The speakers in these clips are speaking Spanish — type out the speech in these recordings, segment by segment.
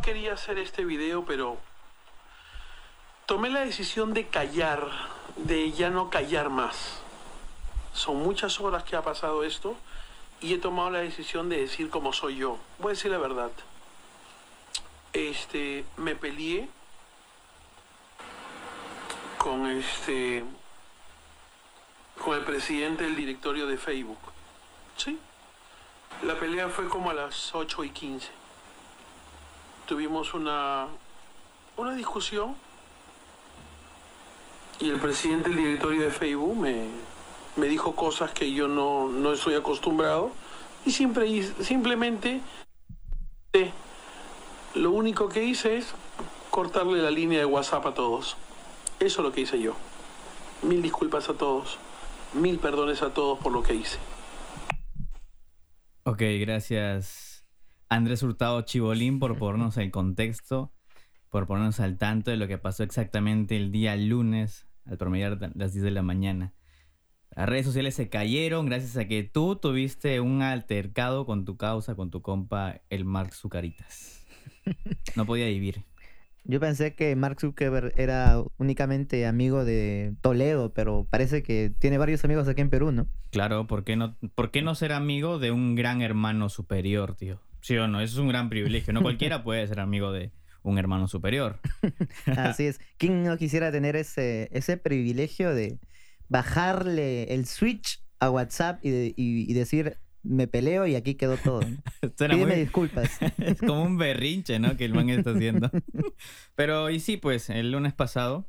quería hacer este video, pero tomé la decisión de callar, de ya no callar más. Son muchas horas que ha pasado esto y he tomado la decisión de decir como soy yo. Voy a decir la verdad. Este, me peleé con este con el presidente del directorio de Facebook. Sí. La pelea fue como a las 8 y 15. Tuvimos una una discusión y el presidente del directorio de Facebook me, me dijo cosas que yo no, no estoy acostumbrado y siempre, simplemente lo único que hice es cortarle la línea de WhatsApp a todos. Eso es lo que hice yo. Mil disculpas a todos. Mil perdones a todos por lo que hice. Ok, gracias Andrés Hurtado Chibolín por ponernos el contexto, por ponernos al tanto de lo que pasó exactamente el día lunes al promediar las 10 de la mañana. Las redes sociales se cayeron gracias a que tú tuviste un altercado con tu causa, con tu compa, el Mark Zucaritas. No podía vivir. Yo pensé que Mark Zuckerberg era únicamente amigo de Toledo, pero parece que tiene varios amigos aquí en Perú, ¿no? Claro, ¿por qué no, por qué no ser amigo de un gran hermano superior, tío? Sí o no, eso es un gran privilegio. No cualquiera puede ser amigo de un hermano superior. Así es. ¿Quién no quisiera tener ese, ese privilegio de bajarle el switch a WhatsApp y, decir, me peleo y aquí quedó todo. Pídeme disculpas. es como un berrinche, ¿no? Que el man está haciendo. Pero, y sí, pues, el lunes pasado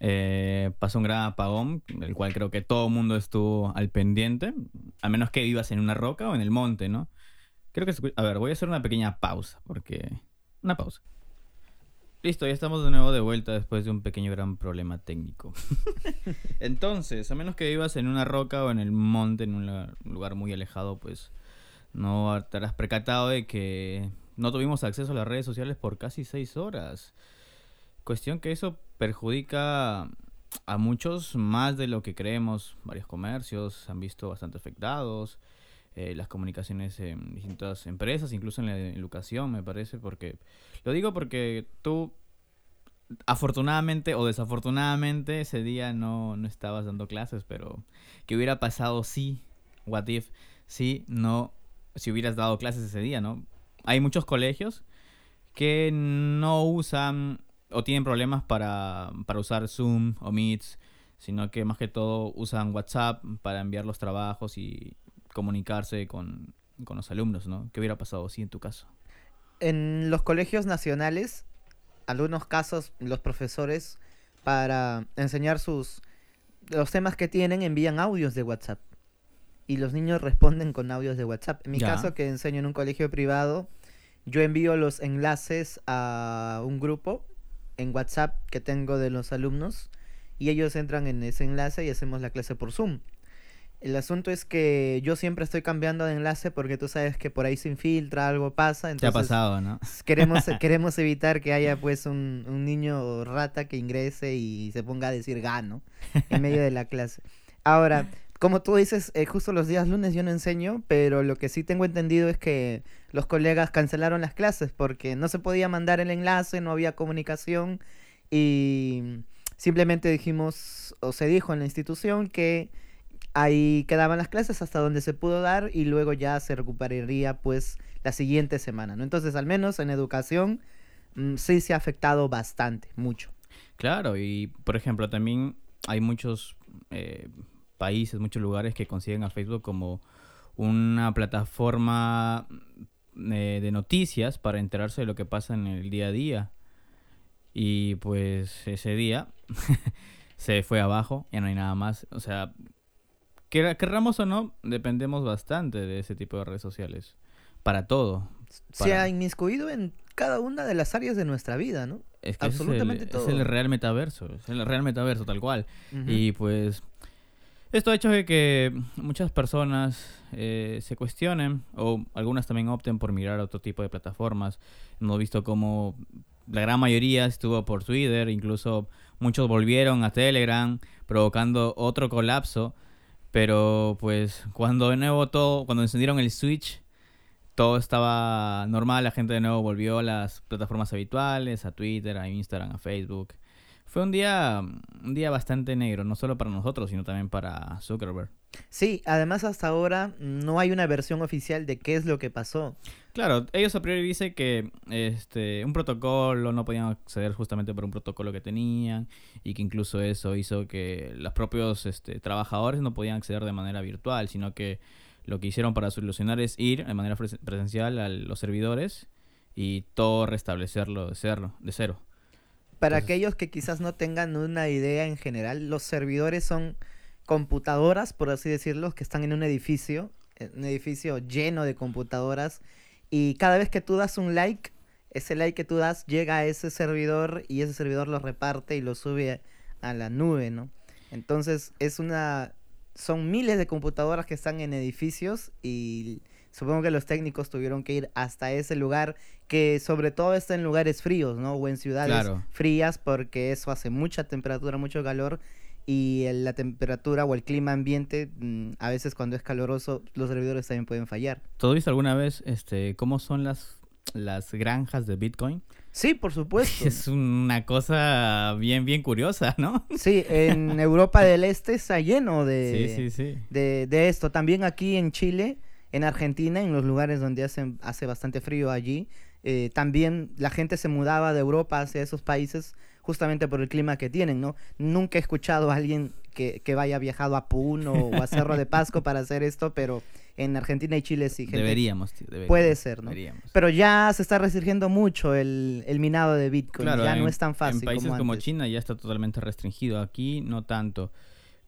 eh, pasó un gran apagón, del cual creo que todo el mundo estuvo al pendiente, a menos que vivas en una roca o en el monte, ¿no? Creo que... A ver, voy a hacer una pequeña pausa, porque... Una pausa. Listo, ya estamos de nuevo de vuelta después de un pequeño gran problema técnico. Entonces, a menos que vivas en una roca o en el monte, en un lugar muy alejado, pues no te habrás percatado de que no tuvimos acceso a las redes sociales por casi seis horas. Cuestión que eso perjudica a muchos más de lo que creemos. Varios comercios se han visto bastante afectados. Eh, las comunicaciones en distintas empresas, incluso en la educación, me parece, porque lo digo porque tú, afortunadamente o desafortunadamente, ese día no, no estabas dando clases, pero ¿qué hubiera pasado si, what if, si no, si hubieras dado clases ese día, ¿no? Hay muchos colegios que no usan o tienen problemas para, para usar Zoom o Meets, sino que más que todo usan WhatsApp para enviar los trabajos y, comunicarse con, los alumnos, ¿no? ¿Qué hubiera pasado así en tu caso? En los colegios nacionales, algunos casos, los profesores, para enseñar sus los temas que tienen, envían audios de WhatsApp. Y los niños responden con audios de WhatsApp. En mi caso, que enseño en un colegio privado, yo envío los enlaces a un grupo en WhatsApp que tengo de los alumnos y ellos entran en ese enlace y hacemos la clase por Zoom. El asunto es que yo siempre estoy cambiando de enlace porque tú sabes que por ahí se infiltra, algo pasa. Entonces Te ha pasado, ¿no? Queremos, queremos evitar que haya pues un, un, niño rata que ingrese y se ponga a decir gano en medio de la clase. Ahora, como tú dices, eh, justo los días lunes yo no enseño, pero lo que sí tengo entendido es que los colegas cancelaron las clases porque no se podía mandar el enlace, no había comunicación y simplemente dijimos, o se dijo en la institución que Ahí quedaban las clases hasta donde se pudo dar y luego ya se recuperaría pues la siguiente semana, ¿no? Entonces, al menos en educación mm, sí se ha afectado bastante, mucho. Claro, y por ejemplo, también hay muchos eh, países, muchos lugares que consiguen a Facebook como una plataforma eh, de noticias para enterarse de lo que pasa en el día a día. Y pues ese día se fue abajo, ya no hay nada más. O sea, Querramos o no, dependemos bastante de ese tipo de redes sociales. Para todo. Se ha inmiscuido en cada una de las áreas de nuestra vida, ¿no? Es que Absolutamente es el, todo. Es el real metaverso, es el real metaverso tal cual. Y pues esto ha hecho que muchas personas eh, se cuestionen o algunas también opten por mirar a otro tipo de plataformas. Hemos visto como la gran mayoría estuvo por Twitter, incluso muchos volvieron a Telegram, provocando otro colapso pero pues cuando de nuevo todo, cuando encendieron el switch, todo estaba normal, la gente de nuevo volvió a las plataformas habituales, a Twitter, a Instagram, a Facebook. Fue un día, un día bastante negro, no solo para nosotros, sino también para Zuckerberg. Sí, además hasta ahora no hay una versión oficial de qué es lo que pasó. Claro, ellos a priori dicen que este, un protocolo no podían acceder justamente por un protocolo que tenían y que incluso eso hizo que los propios este, trabajadores no podían acceder de manera virtual, sino que lo que hicieron para solucionar es ir de manera presencial a los servidores y todo restablecerlo de cero. De cero. Para aquellos que quizás no tengan una idea en general, los servidores son computadoras, por así decirlo, que están en un edificio, un edificio lleno de computadoras, y cada vez que tú das un like, ese like que tú das llega a ese servidor y ese servidor lo reparte y lo sube a la nube, ¿no? Entonces es una... Son miles de computadoras que están en edificios y supongo que los técnicos tuvieron que ir hasta ese lugar que sobre todo está en lugares fríos, ¿no? O en ciudades frías porque eso hace mucha temperatura, mucho calor y la temperatura o el clima ambiente mm, a veces cuando es caloroso los servidores también pueden fallar. ¿Tú has visto alguna vez este cómo son las las granjas de Bitcoin? Sí, por supuesto. Es una cosa bien, bien curiosa, ¿no? Sí, en Europa del Este está lleno de, de, de, esto. También aquí en Chile, en Argentina, en los lugares donde hace, hace bastante frío allí, eh, también la gente se mudaba de Europa hacia esos países justamente por el clima que tienen, ¿no? Nunca he escuchado a alguien que, que vaya viajado a Puno o a Cerro de Pasco para hacer esto, pero en Argentina y Chile sí. deberíamos, Puede ser, ¿no? Pero ya se está restringiendo mucho el, el minado de Bitcoin, ya no es tan fácil. En países como, China ya está totalmente restringido, aquí no tanto.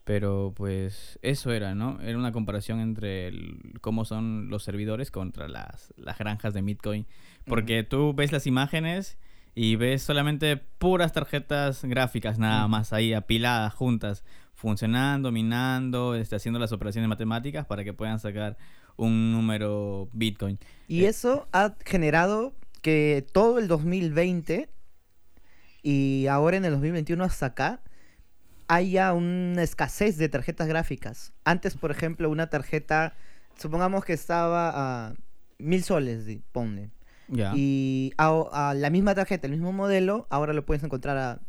Pero pues eso era, ¿no? Era una comparación entre cómo son los servidores contra las, las granjas de Bitcoin. Porque tú ves las imágenes y ves solamente puras tarjetas gráficas nada más ahí apiladas juntas, funcionando, minando, este, haciendo las operaciones matemáticas para que puedan sacar un número Bitcoin. Y eh, eso ha generado que todo el 2020 y ahora en el 2021 hasta acá haya una escasez de tarjetas gráficas. Antes, por ejemplo, una tarjeta, supongamos que estaba a mil soles, ponle. Y a, la misma tarjeta, el mismo modelo, ahora lo puedes encontrar a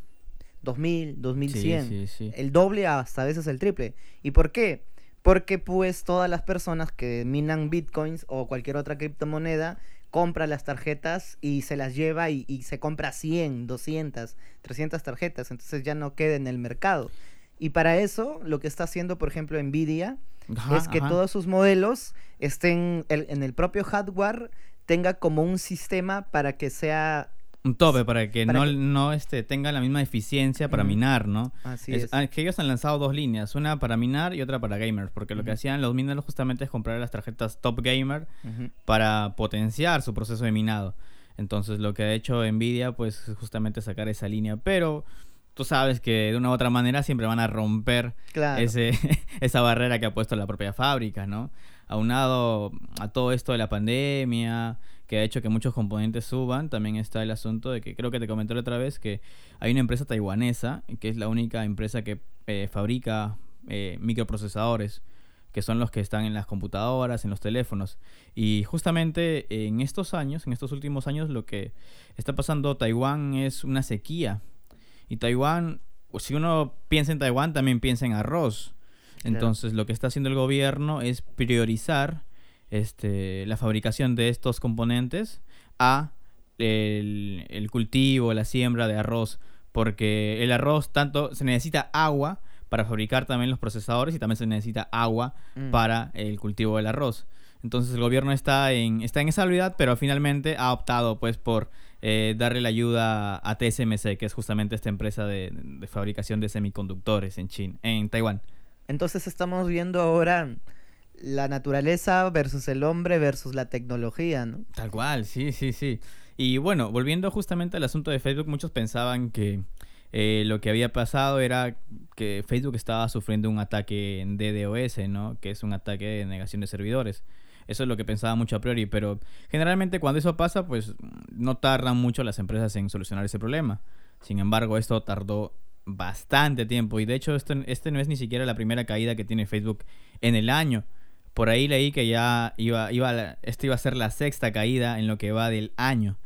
2000, 2100. El doble hasta a veces el triple. ¿Y por qué? Porque pues todas las personas que minan bitcoins o cualquier otra criptomoneda compra las tarjetas y se las lleva y, se compra 100, 200, 300 tarjetas, entonces ya no queda en el mercado. Y para eso, lo que está haciendo, por ejemplo, Nvidia, es que todos sus modelos estén en el propio hardware, tenga como un sistema para que sea un tope para que no, no este, tenga la misma eficiencia para minar, ¿no? Así es, ah, Que ellos han lanzado dos líneas, una para minar y otra para gamers, porque lo que hacían los mineros justamente es comprar las tarjetas Top Gamer para potenciar su proceso de minado. Entonces lo que ha hecho Nvidia pues es justamente sacar esa línea, pero tú sabes que de una u otra manera siempre van a romper ese, esa barrera que ha puesto la propia fábrica, ¿no? Aunado a todo esto de la pandemia, que ha hecho que muchos componentes suban, también está el asunto de que creo que te comenté otra vez que hay una empresa taiwanesa, que es la única empresa que eh, fabrica eh, microprocesadores, que son los que están en las computadoras, en los teléfonos. Y justamente en estos años, en estos últimos años, lo que está pasando Taiwán es una sequía. Y Taiwán, si uno piensa en Taiwán, también piensa en arroz. Entonces, lo que está haciendo el gobierno es priorizar este, la fabricación de estos componentes a el, cultivo, la siembra de arroz, porque el arroz tanto se necesita agua para fabricar también los procesadores y también se necesita agua mm. para el cultivo del arroz. Entonces el gobierno está en, está en esa habilidad, pero finalmente ha optado pues por eh, darle la ayuda a TSMC, que es justamente esta empresa de, de fabricación de semiconductores en China, en Taiwán. Entonces estamos viendo ahora la naturaleza versus el hombre versus la tecnología, ¿no? Tal cual, sí, sí, sí. Y bueno, volviendo justamente al asunto de Facebook, muchos pensaban que eh, lo que había pasado era que Facebook estaba sufriendo un ataque en DDoS, ¿no? Que es un ataque de negación de servidores. Eso es lo que pensaba mucho a priori, pero generalmente cuando eso pasa, pues no tardan mucho las empresas en solucionar ese problema. Sin embargo, esto tardó bastante tiempo y de hecho esto, este no es ni siquiera la primera caída que tiene Facebook en el año Por ahí leí que ya iba, iba, esto iba a ser la sexta caída en lo que va del año.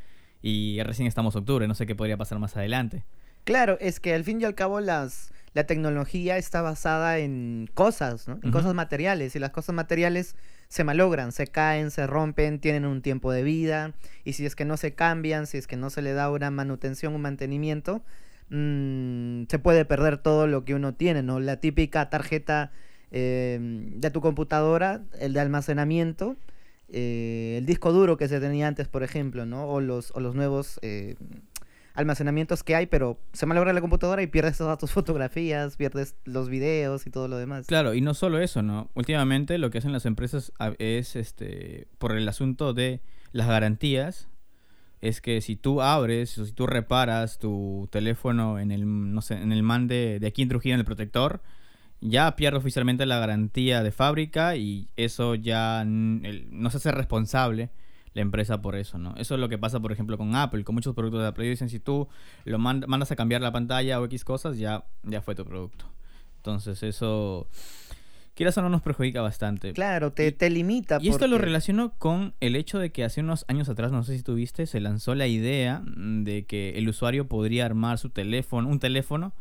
Y recién estamos octubre, no sé qué podría pasar más adelante. Claro, es que al fin y al cabo las, la tecnología está basada en cosas, ¿no? En cosas materiales. Y las cosas materiales se malogran, se caen, se rompen, tienen un tiempo de vida. Y si es que no se cambian, si es que no se le da una manutención, un mantenimiento, mmm, se puede perder todo lo que uno tiene, ¿no? La típica tarjeta eh, de tu computadora, el de almacenamiento, eh, el disco duro que se tenía antes, por ejemplo, ¿no? O los, o los nuevos eh, almacenamientos que hay, pero se malogra la computadora y pierdes todas tus fotografías, pierdes los videos y todo lo demás. Claro, y no solo eso, ¿no? Últimamente lo que hacen las empresas es, este, por el asunto de las garantías, es que si tú abres o si tú reparas tu teléfono en el, no sé, en el man de, aquí en en el protector, ya pierde oficialmente la garantía de fábrica y eso ya no se hace responsable la empresa por eso, ¿no? Eso es lo que pasa, por ejemplo, con Apple, con muchos productos de Apple. Dicen, si tú lo mandas a cambiar la pantalla o X cosas, ya, ya fue tu producto. Entonces, eso, quieras o no, nos perjudica bastante. Claro, te, te limita. Y esto lo relaciono con el hecho de que hace unos años atrás, no sé si tuviste, se lanzó la idea de que el usuario podría armar su teléfono, un teléfono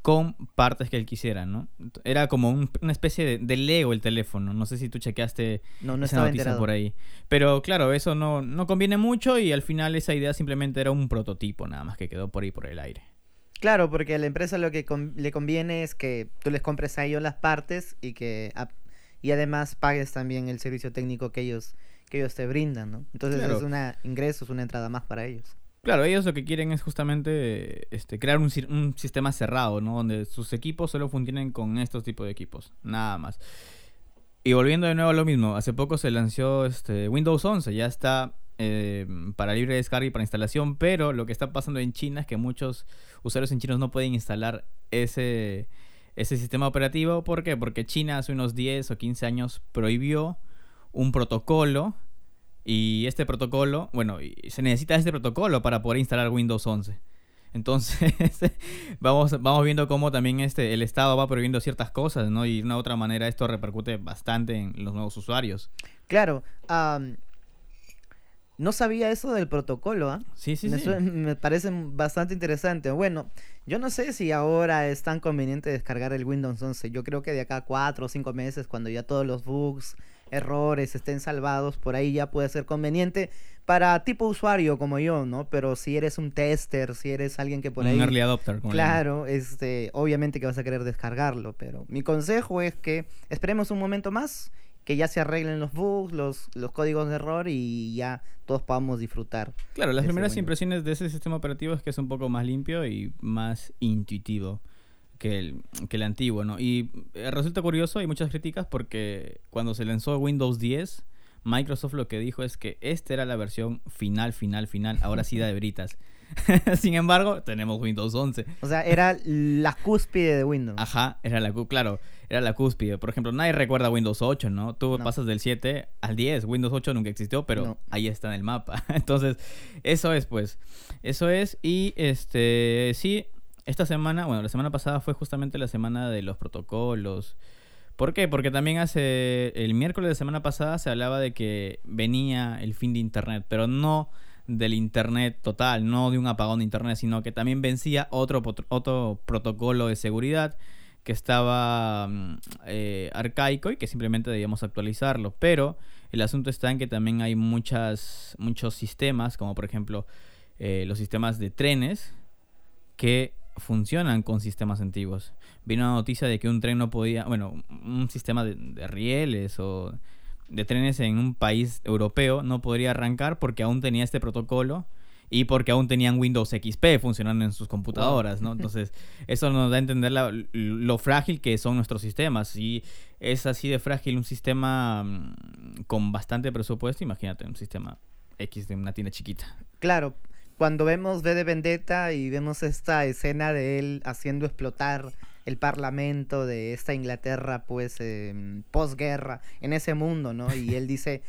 con partes que él quisiera, ¿no? Era como una especie de, Lego el teléfono. No sé si tú chequeaste no, no esa noticia por ahí. Pero claro, eso no, no conviene mucho y al final esa idea simplemente era un prototipo nada más que quedó por ahí por el aire. Claro, porque a la empresa lo que le conviene es que tú les compres a ellos las partes y que y además pagues también el servicio técnico que ellos que ellos te brindan, ¿no? Entonces es un ingreso, es una entrada más para ellos. Claro, ellos lo que quieren es justamente este, crear un, sistema cerrado, ¿no? Donde sus equipos solo funcionen con estos tipos de equipos, nada más. Y volviendo de nuevo a lo mismo, hace poco se lanzó este, Windows 11, ya está eh, para libre descarga y para instalación, pero lo que está pasando en China es que muchos usuarios en chinos no pueden instalar ese, ese sistema operativo. ¿Por qué? Porque China hace unos 10 o 15 años prohibió un protocolo y este protocolo, bueno, se necesita este protocolo para poder instalar Windows 11. Entonces, vamos, vamos viendo cómo también este, el Estado va prohibiendo ciertas cosas, ¿no? Y de una u otra manera esto repercute bastante en los nuevos usuarios. Claro. No sabía eso del protocolo, ¿ah? Sí, sí, me, sí. me parece bastante interesante. Bueno, yo no sé si ahora es tan conveniente descargar el Windows 11. Yo creo que de acá a cuatro o cinco meses, cuando ya todos los bugs errores estén salvados, por ahí ya puede ser conveniente para tipo usuario como yo, ¿no? Pero si eres un tester, si eres alguien que por ahí... Un early adopter. claro, este, obviamente que vas a querer descargarlo, pero mi consejo es que esperemos un momento más, que ya se arreglen los bugs, los, los códigos de error y ya todos podamos disfrutar. Claro, las primeras impresiones de ese sistema operativo es que es un poco más limpio y más intuitivo que el, que el antiguo, ¿no? Y eh, resulta curioso, hay muchas críticas porque cuando se lanzó Windows 10, Microsoft lo que dijo es que esta era la versión final, final, final, ahora sí da de britas. Sin embargo, tenemos Windows 11. O sea, era la cúspide de Windows. Ajá, era la claro, era la cúspide. Por ejemplo, nadie recuerda Windows 8, ¿no? Tú pasas del 7 al 10. Windows 8 nunca existió, pero ahí está en el mapa. Entonces, eso es, pues. Eso es. Y este, sí, esta semana, bueno, la semana pasada fue justamente la semana de los protocolos. ¿Por qué? Porque también hace el miércoles de semana pasada se hablaba de que venía el fin de Internet, pero no del Internet total, no de un apagón de Internet, sino que también vencía otro, otro protocolo de seguridad que estaba mm, eh, arcaico y que simplemente debíamos actualizarlo. Pero el asunto está en que también hay muchas, muchos sistemas, como por ejemplo eh, los sistemas de trenes, que funcionan con sistemas antiguos. Vino una noticia de que un tren no podía, bueno, un sistema de, rieles o de trenes en un país europeo no podría arrancar porque aún tenía este protocolo y porque aún tenían Windows XP funcionando en sus computadoras, ¿no? Entonces, eso nos da a entender lo frágil que son nuestros sistemas. Si es así de frágil un sistema mm, con bastante presupuesto, imagínate un sistema X de una tienda chiquita. Claro, cuando vemos V de Vendetta y vemos esta escena de él haciendo explotar el parlamento de esta Inglaterra, pues, eh, posguerra, en ese mundo, ¿no? Y él dice,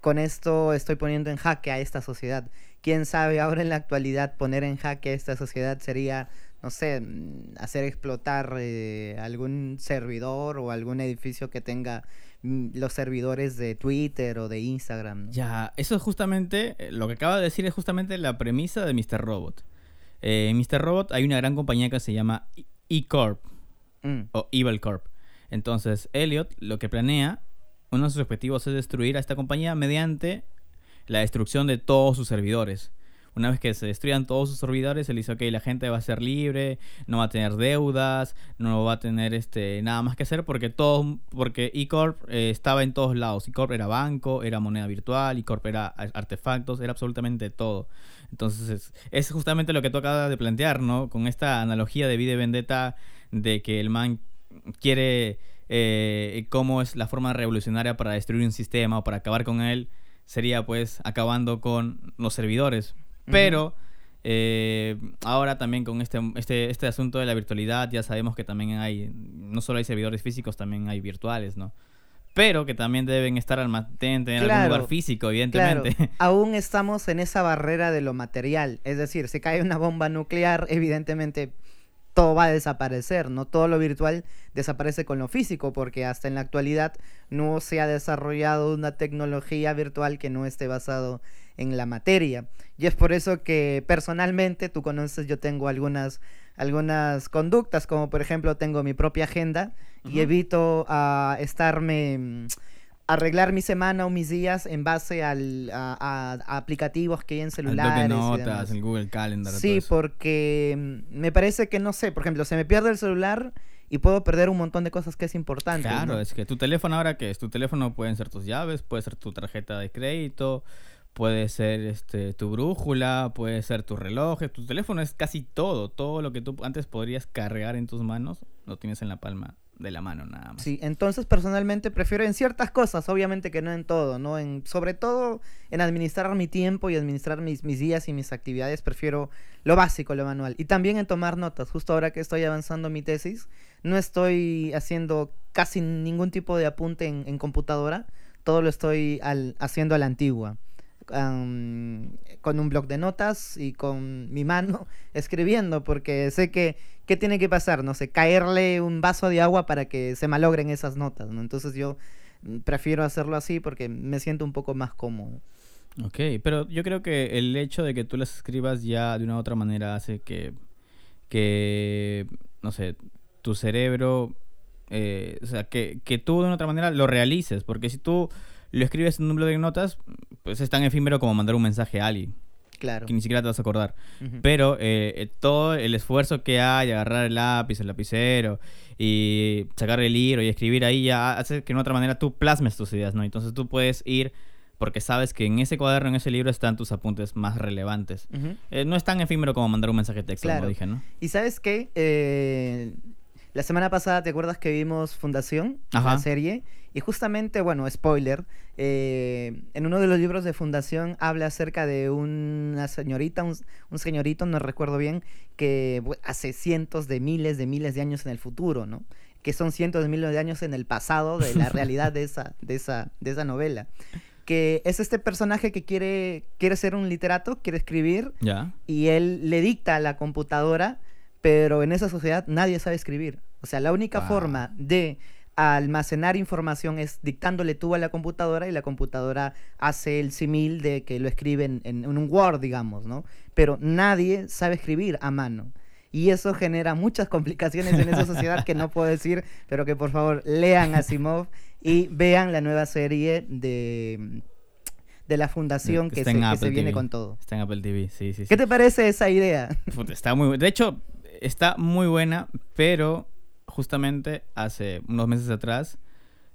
con esto estoy poniendo en jaque a esta sociedad. Quién sabe, ahora en la actualidad poner en jaque a esta sociedad sería, no sé, mm, hacer explotar eh, algún servidor o algún edificio que tenga mm, los servidores de Twitter o de Instagram. ¿no? Ya, eso es justamente, eh, lo que acaba de decir es justamente la premisa de Mr. Robot. Eh, en Mr. Robot hay una gran compañía que se llama E- E-Corp Mm, o Evil Corp. Entonces, Elliot lo que planea, uno de sus objetivos es destruir a esta compañía mediante la destrucción de todos sus servidores. Una vez que se destruyan todos sus servidores, él dice, ok, la gente va a ser libre, no va a tener deudas, no va a tener este nada más que hacer porque todo, porque eCorp eh, estaba en todos lados. eCorp era banco, era moneda virtual, eCorp era artefactos, era absolutamente todo. Entonces es, es justamente lo que tú acabas de plantear, ¿no? Con esta analogía de vida y vendetta de que el man quiere eh, cómo es la forma revolucionaria para destruir un sistema o para acabar con él, sería pues acabando con los servidores. Pero eh, ahora también con este, este, este asunto de la virtualidad ya sabemos que también hay, no solo hay servidores físicos, también hay virtuales, ¿no? Pero que también deben estar alma- deben tener algún Claro, lugar físico, Claro, evidentemente. aún estamos en esa barrera de lo material. Es decir, si cae una bomba nuclear, evidentemente todo va a desaparecer, ¿no? Todo lo virtual desaparece con lo físico, porque hasta en la actualidad no se ha desarrollado una tecnología virtual que no esté basado en la materia. Y es por eso que personalmente, tú conoces, yo tengo algunas, algunas conductas, como por ejemplo tengo mi propia agenda y evito a estarme... mm, arreglar mi semana o mis días en base al, a, a- a aplicativos que hay en El celulares. y demás. notas, el Google Calendar. Sí, porque mm, me parece que no sé, por ejemplo, se me pierde el celular y puedo perder un montón de cosas que es importante. Claro, ¿no? es que tu teléfono ahora que es tu teléfono pueden ser tus llaves, puede ser tu tarjeta de crédito, puede ser este tu brújula, puede ser tu reloj, tu teléfono es casi todo, todo lo que tú antes podrías cargar en tus manos, lo tienes en la palma de la mano nada más. Sí, entonces personalmente prefiero en ciertas cosas, obviamente que no en todo, ¿no? En, sobre todo en administrar mi tiempo y administrar mis, mis días y mis actividades, prefiero lo básico, lo manual. Y también en tomar notas. Justo ahora que estoy avanzando mi tesis, no estoy haciendo casi ningún tipo de apunte en, en computadora, todo lo estoy al- haciendo a la antigua. Con un bloc de notas y con mi mano escribiendo, porque sé que ¿qué tiene que pasar? No sé, caerle un vaso de agua para que se malogren esas notas, ¿no? Entonces yo mm, prefiero hacerlo así porque me siento un poco más cómodo. Ok, pero yo creo que el hecho de que tú las escribas ya de una u otra manera hace que, que no sé, tu cerebro, eh, o sea, que, que tú de una otra manera lo realices, porque si tú lo escribes en un blog de notas, pues es tan efímero como mandar un mensaje a alguien, Claro. que ni siquiera te vas a acordar. Pero eh, todo el esfuerzo que hay, agarrar el lápiz, el lapicero y sacar el libro y escribir ahí ya hace que de otra manera tú plasmes tus ideas, ¿no? Entonces tú puedes ir porque sabes que en ese cuaderno, en ese libro están tus apuntes más relevantes. Eh, no es tan efímero como mandar un mensaje de texto, Claro. como dije, ¿no? Y sabes qué? Eh, la semana pasada, ¿te acuerdas que vimos Fundación? Ajá. La serie. Y justamente, bueno, spoiler, eh, en uno de los libros de Fundación habla acerca de una señorita, un, un señorito, no recuerdo bien, que hace cientos de miles de miles de años en el futuro, ¿no? Que son cientos de miles de años en el pasado de la realidad de esa, de esa, de esa novela. Que es este personaje que quiere, quiere ser un literato, quiere escribir, y él le dicta a la computadora, pero en esa sociedad nadie sabe escribir. O sea, la única Wow. forma de almacenar información es dictándole tú a la computadora y la computadora hace el simil de que lo escribe en, un Word, digamos, ¿no? Pero nadie sabe escribir a mano. Y eso genera muchas complicaciones en esa sociedad que no puedo decir, pero que por favor lean Asimov y vean la nueva serie de, de la fundación que, se, que viene con todo. Está en Apple TV, sí, sí, sí. ¿Qué te parece esa idea? Está muy De hecho, está muy buena, pero justamente hace unos meses atrás,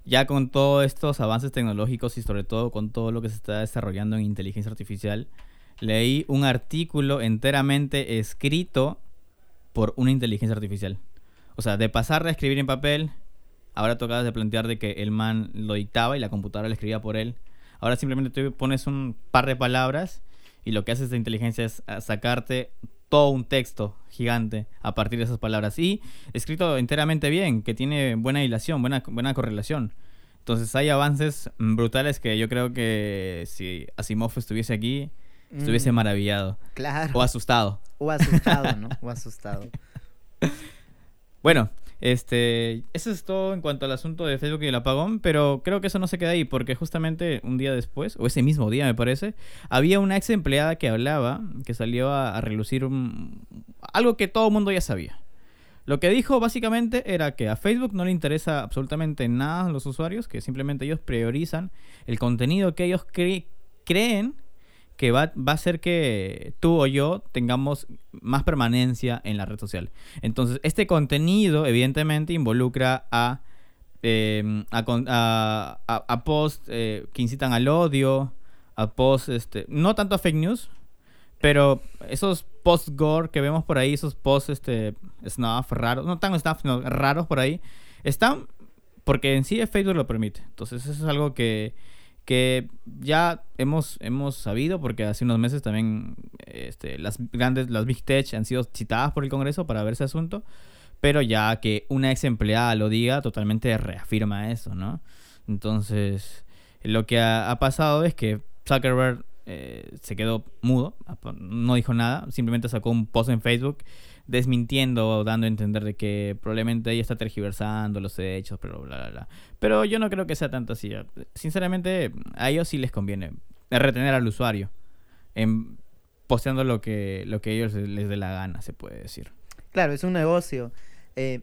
ya con todos estos avances tecnológicos y sobre todo con todo lo que se está desarrollando en inteligencia artificial, leí un artículo enteramente escrito por una inteligencia artificial. O sea, de pasar de escribir en papel, ahora tocaba de plantear de que el man lo dictaba y la computadora lo escribía por él. Ahora simplemente tú pones un par de palabras y lo que hace esta inteligencia es sacarte todo un texto gigante a partir de esas palabras. Y escrito enteramente bien, que tiene buena hilación, buena, buena correlación. Entonces hay avances brutales que yo creo que si Asimov estuviese aquí, estuviese Mm, maravillado. Claro. O asustado. O asustado, ¿no? O asustado. Bueno, Este, eso es todo en cuanto al asunto de Facebook y el apagón, pero creo que eso no se queda ahí, porque justamente un día después, o ese mismo día me parece, había una ex empleada que hablaba, que salió a, relucir algo que todo el mundo ya sabía. Lo que dijo básicamente era que a Facebook no le interesa absolutamente nada a los usuarios, que simplemente ellos priorizan el contenido que ellos creen que va, va, a hacer que tú o yo tengamos más permanencia en la red social. Entonces, este contenido evidentemente involucra a, eh, a, posts eh, que incitan al odio, a posts, este, no tanto a fake news, pero esos posts gore que vemos por ahí, esos posts este, snuff raros, no tan snuff, raros por ahí, están porque en sí Facebook lo permite. Entonces, eso es algo que que ya hemos, hemos sabido, porque hace unos meses también este, las grandes, las Big Tech han sido citadas por el Congreso para ver ese asunto, pero ya que una ex empleada lo diga, totalmente reafirma eso, ¿no? Entonces, lo que ha, pasado es que Zuckerberg eh, se quedó mudo, no dijo nada, simplemente sacó un post en Facebook desmintiendo o dando a entender de que probablemente ella está tergiversando los hechos, pero bla, bla, bla. Pero yo no creo que sea tanto así. Sinceramente, a ellos sí les conviene retener al usuario en posteando lo que, lo que ellos les dé la gana, se puede decir. Claro, es un negocio. Eh,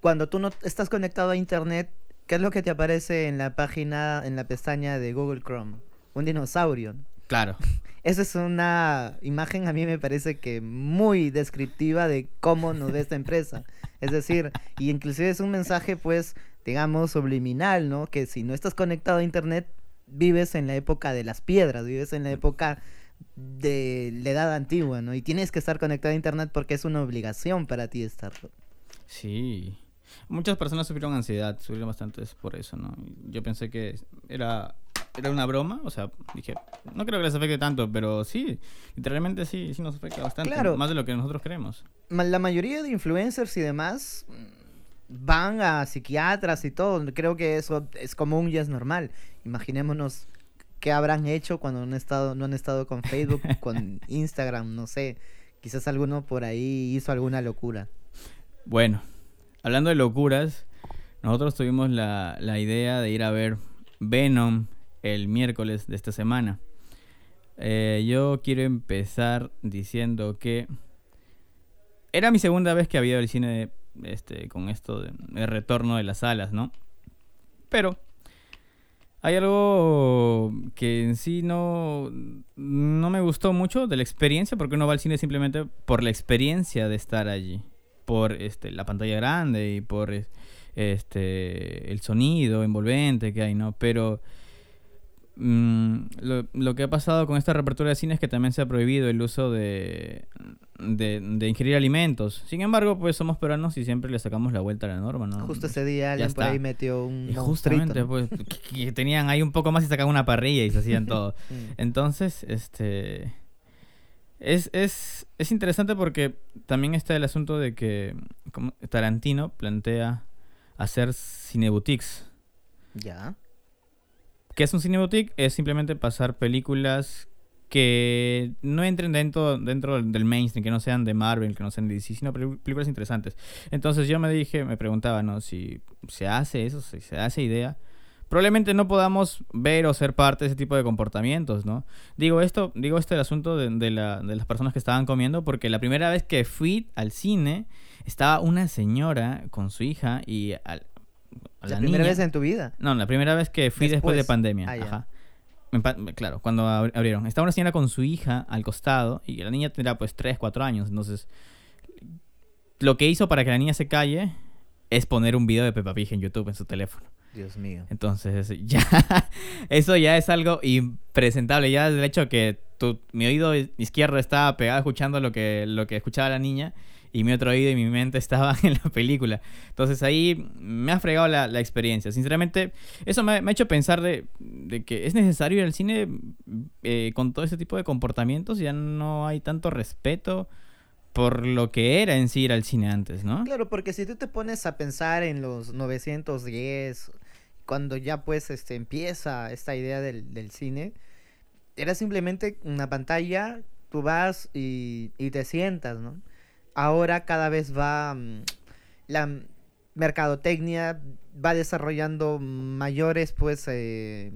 cuando tú no estás conectado a internet, ¿qué es lo que te aparece en la página, en la pestaña de Google Chrome? Un dinosaurio. Claro. Esa es una imagen a mí me parece que muy descriptiva de cómo nos ve esta empresa. Es decir, y inclusive es un mensaje pues, digamos, subliminal, ¿no? Que si no estás conectado a internet, vives en la época de las piedras, vives en la época de la edad antigua, ¿no? Y tienes que estar conectado a internet porque es una obligación para ti estarlo. Sí. Muchas personas sufrieron ansiedad, sufrieron bastante por eso, ¿no? Yo pensé que era era una broma, o sea, dije, no creo que les afecte tanto, pero sí, literalmente sí, sí nos afecta bastante, más de lo que nosotros creemos. La mayoría de influencers y demás mm, van a psiquiatras y todo, creo que eso es común y es normal. Imaginémonos qué habrán hecho cuando no han estado, no han estado con Facebook, con Instagram, no sé, quizás alguno por ahí hizo alguna locura. Bueno, hablando de locuras, nosotros tuvimos la, la idea de ir a ver Venom el miércoles de esta semana. Eh, yo quiero empezar diciendo que era mi segunda vez que había ido al cine este, con esto de, retorno de las salas, ¿no? Pero hay algo que en sí no, no me gustó mucho de la experiencia, porque uno va al cine simplemente por la experiencia de estar allí, por este, la pantalla grande y por este, el sonido envolvente que hay, ¿no? Pero Mm, lo, que ha pasado con esta reapertura de cine es que también se ha prohibido el uso de, de, ingerir alimentos. Sin embargo, pues somos peruanos y siempre le sacamos la vuelta a la norma, ¿no? Justo ese día alguien por ahí metió un. justamente, pues, que, tenían ahí un poco más y sacaban una parrilla y se hacían todo. Entonces, este. Es, es, es interesante porque también está el asunto de que Tarantino plantea hacer cineboutiques. Ya. ¿Qué es un cine boutique? Es simplemente pasar películas que no entren dentro, dentro del mainstream, que no sean de Marvel, que no sean de DC, sino películas interesantes. Entonces yo me dije, me preguntaba, ¿no? Si se hace eso, si se hace idea, probablemente no podamos ver o ser parte de ese tipo de comportamientos, ¿no? Digo esto, digo este asunto de, de, la, de las personas que estaban comiendo, porque la primera vez que fui al cine, estaba una señora con su hija y al, la, primera vez en tu vida. No, la primera vez que fui después, de pandemia. Ah, Ajá. Claro, cuando abrieron. Estaba una señora con su hija al costado y la niña tendrá pues 3, 4 años. Entonces, lo que hizo para que la niña se calle es poner un video de Peppa Pig en YouTube en su teléfono. Dios mío. Entonces, ya, eso ya es algo impresentable. Ya el hecho que tu, mi oído izquierdo estaba pegado escuchando lo que, lo que escuchaba la niña y mi otro oído y mi mente estaban en la película. Entonces ahí me ha fregado la, la experiencia. Sinceramente, eso me, ha hecho pensar de, que es necesario ir al cine eh, con todo ese tipo de comportamientos. Ya no hay tanto respeto por lo que era en sí ir al cine antes, ¿no? Claro, porque si tú te pones a pensar en los 910, cuando ya pues este, empieza esta idea del, cine, era simplemente una pantalla, tú vas y te sientas, ¿no? Ahora cada vez va... Mm, la, mercadotecnia va desarrollando mayores pues eh,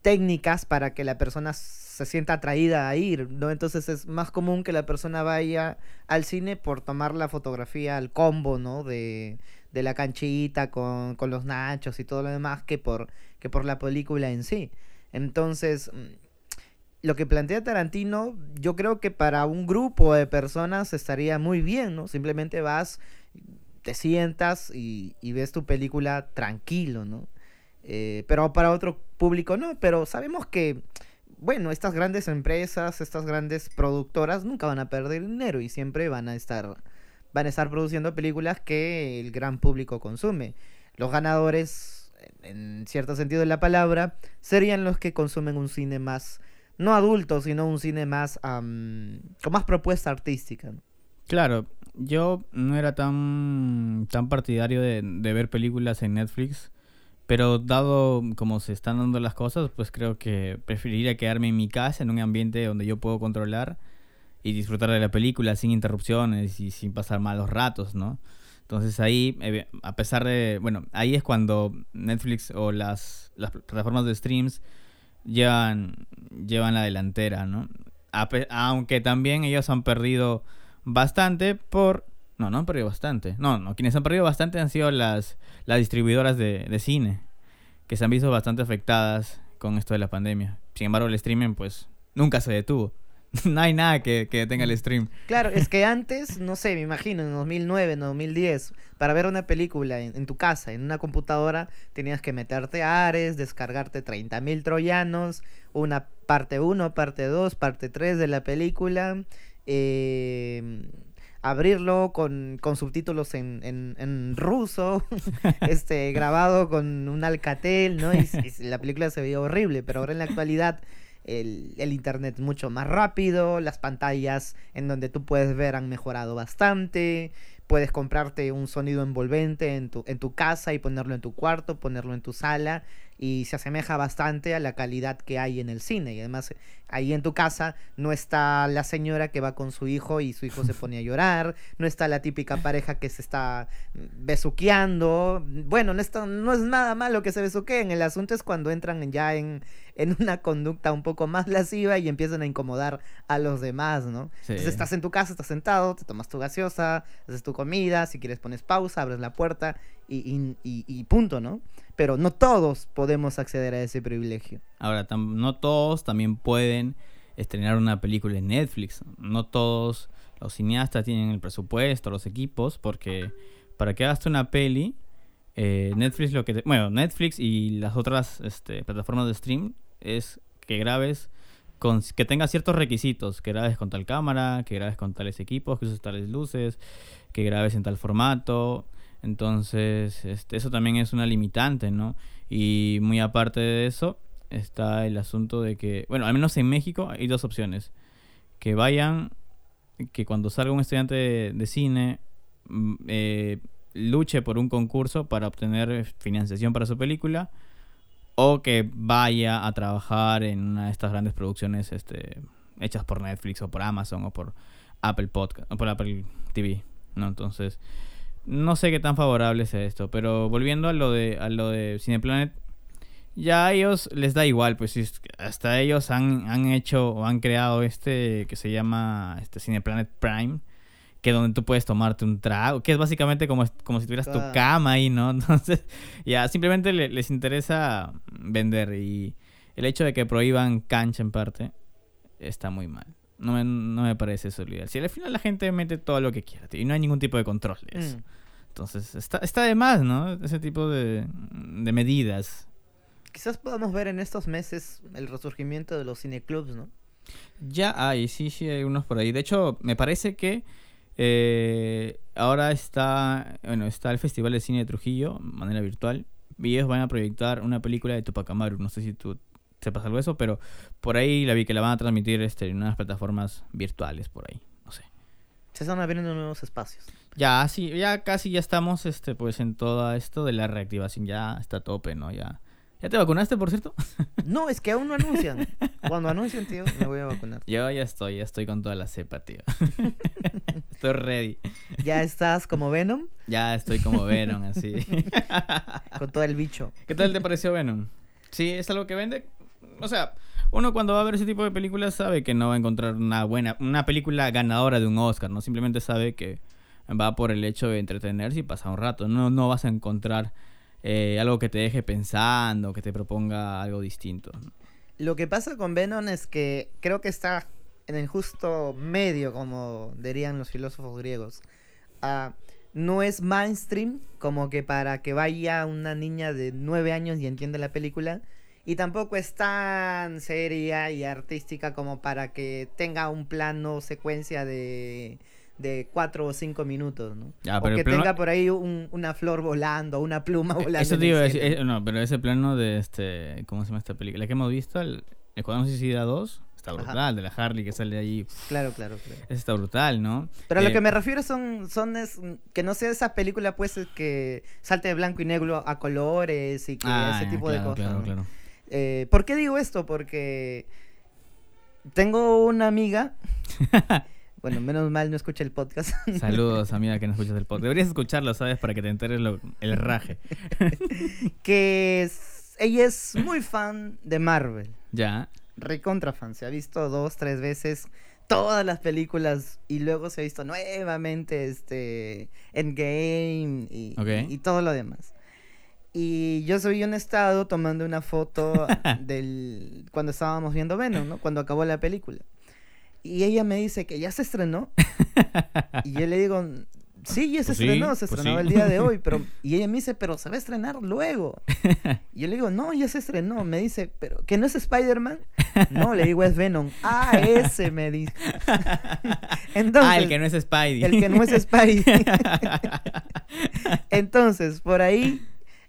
técnicas para que la persona se sienta atraída a ir, ¿no? Entonces es más común que la persona vaya al cine por tomar la fotografía al combo, ¿no? De, de la canchita con, con, los nachos y todo lo demás que por, que por la película en sí. Entonces, mm, lo que plantea Tarantino, yo creo que para un grupo de personas estaría muy bien, ¿no? Simplemente vas, te sientas y, ves tu película tranquilo, ¿no? Eh, pero para otro público no, pero sabemos que, bueno, estas grandes empresas, estas grandes productoras nunca van a perder dinero y siempre van a estar, van a estar produciendo películas que el gran público consume. Los ganadores, en cierto sentido de la palabra, serían los que consumen un cine más, no adulto, sino un cine más, um, con más propuesta artística. Claro, yo no era tan, tan partidario de, de ver películas en Netflix pero dado como se están dando las cosas, pues creo que preferiría quedarme en mi casa, en un ambiente donde yo puedo controlar y disfrutar de la película sin interrupciones y sin pasar malos ratos, ¿no? Entonces ahí, eh, a pesar de, bueno, ahí es cuando Netflix o las, las plataformas de streams llevan, llevan la delantera, ¿no? aunque también ellos han perdido bastante por no, no han perdido bastante. No, no, quienes han perdido bastante han sido las, las distribuidoras de, de cine, que se han visto bastante afectadas con esto de la pandemia. Sin embargo, el streaming, pues, nunca se detuvo. no hay nada que, que tenga el stream. Claro, es que antes, no sé, me imagino, en 2009, en 2010, para ver una película en, en tu casa, en una computadora, tenías que meterte a Ares, descargarte 30.000 troyanos, una parte 1, parte 2, parte 3 de la película. Eh, abrirlo con, con subtítulos en, en, en ruso, este, grabado con un alcatel, ¿no? Y, y, la película se veía horrible, pero ahora en la actualidad el, internet mucho más rápido, las pantallas en donde tú puedes ver han mejorado bastante, puedes comprarte un sonido envolvente en tu, en tu casa y ponerlo en tu cuarto, ponerlo en tu sala y se asemeja bastante a la calidad que hay en el cine. Y además ahí en tu casa no está la señora que va con su hijo y su hijo se pone a llorar, no está la típica pareja que se está besuqueando. Bueno, no, está, no es nada malo que se besuqueen, el asunto es cuando entran ya en, en una conducta un poco más lasciva y empiezan a incomodar a los demás, ¿no? Sí. Entonces estás en tu casa, estás sentado, te tomas tu gaseosa, haces tu comida, si quieres pones pausa, abres la puerta y, y, y, y punto, ¿no? Pero no todos podemos acceder a ese privilegio. Ahora, no todos también pueden estrenar una película en Netflix. No todos los cineastas tienen el presupuesto, los equipos, porque para que hagas una peli, eh, Netflix lo que... Te, bueno, Netflix y las otras este, plataformas de stream es que grabes con, que tenga ciertos requisitos, que grabes con tal cámara, que grabes con tales equipos, que uses tales luces, que grabes en tal formato. Entonces, este, eso también es una limitante, ¿no? Y muy aparte de eso, está el asunto de que, bueno, al menos en México hay dos opciones. Que vayan, que cuando salga un estudiante de, cine, mm, eh, luche por un concurso para obtener financiación para su película, o que vaya a trabajar en una de estas grandes producciones este, hechas por Netflix o por Amazon o por Apple Podcast o por Apple TV, ¿no? Entonces, no sé qué tan favorable es esto, pero volviendo a lo de, a lo de Cineplanet, ya a ellos les da igual, pues hasta ellos han, han hecho o han creado este que se llama este Cineplanet Prime, que donde tú puedes tomarte un trago, que es básicamente como, como si tuvieras tu cama ahí, ¿no? Entonces, ya simplemente le, les interesa vender y el hecho de que prohíban cancha en parte está muy mal. No me, no me parece eso ideal. Si al final la gente mete todo lo que quiera y no hay ningún tipo de control de eso. Mm. Entonces, está, está de más, ¿no? Ese tipo de, de medidas. Quizás podamos ver en estos meses el resurgimiento de los cineclubs, ¿no? Ya hay, sí, sí, hay unos por ahí. De hecho, me parece que eh, ahora está, bueno, está el Festival de Cine de Trujillo, manera virtual, y ellos van a proyectar una película de Tupac Amaru. No sé si tú sepas algo de eso, pero por ahí la vi que la van a transmitir este, en unas plataformas virtuales por ahí, no sé. Se están abriendo nuevos espacios. Ya, sí, ya casi ya estamos este, pues en todo esto de la reactivación, ya está a tope, ¿no? Ya, ¿Ya te vacunaste, por cierto? No, es que aún no anuncian. Cuando anuncian, tío, me voy a vacunar. Yo ya estoy, ya estoy con toda la cepa, tío. estoy ready. ¿Ya estás como Venom? Ya estoy como Venom, así. Con todo el bicho. ¿Qué tal te pareció Venom? Sí, es algo que vende. O sea, uno cuando va a ver ese tipo de películas sabe que no va a encontrar una buena, una película ganadora de un Oscar, ¿no? Simplemente sabe que va por el hecho de entretenerse y pasar un rato. No, no vas a encontrar eh, algo que te deje pensando, que te proponga algo distinto. Lo que pasa con Venom es que creo que está en el justo medio, como dirían los filósofos griegos. Ah, no es mainstream, como que para que vaya una niña de nueve años y entienda la película. Y tampoco es tan seria y artística como para que tenga un plano, secuencia de, de cuatro o cinco minutos, ¿no? Ya, o pero que plano- tenga por ahí un- una flor volando, una pluma volando. Eso te iba a decir, cielo. eh, no, pero ese plano de este, ¿cómo se llama esta película? La que hemos visto, el Escuadrón Suicida 2, está Ajá. brutal, de la Harley que sale ahí, Claro, claro, claro. está brutal, ¿no? Pero a lo Eh, que me refiero son, son es, que no sea esa película pues es que salte de blanco y negro a colores y que ah, ese tipo de cosas. Claro, ¿no? claro. Eh, ¿Por qué digo esto? Porque tengo una amiga, bueno, menos mal no escucha el podcast, Saludos, amiga, que no escuchas el podcast. Deberías escucharlo, ¿sabes? Para que te enteres lo- el raje. que es- ella es muy fan de Marvel, Ya. recontra fan, se ha visto dos, tres veces todas las películas y luego se ha visto nuevamente este Endgame y, y todo lo demás. Y yo subí un estado tomando una foto del cuando estábamos viendo Venom, ¿no? Cuando acabó la película. Y ella me dice que ya se estrenó. y yo le digo, sí, ya se Pues sí, estrenó, se pues estrenó sí. el día de hoy. Pero... Y ella me dice, pero se va a estrenar luego. Y yo le digo, no, ya se estrenó. Me dice, pero ¿que no es Spider-Man? No, le digo, es Venom. Ah, ese me dice. Entonces, ah, el que no es Spidey. el que no es Spidey. Entonces, por ahí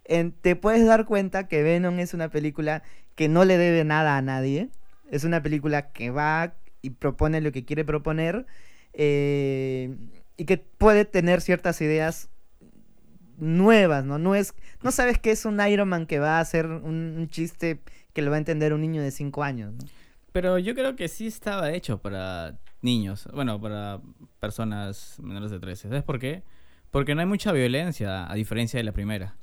en- te puedes dar cuenta que Venom es una película que no le debe nada a nadie. Es una película que va y propone lo que quiere proponer eh, y que puede tener ciertas ideas nuevas, ¿no? No es, no sabes que es un Iron Man que va a hacer un, chiste que lo va a entender un niño de 5 años, ¿no? Pero yo creo que sí estaba hecho para niños. Bueno, para personas menores de 13. ¿Sabes por qué? Porque no hay mucha violencia, a diferencia de la primera.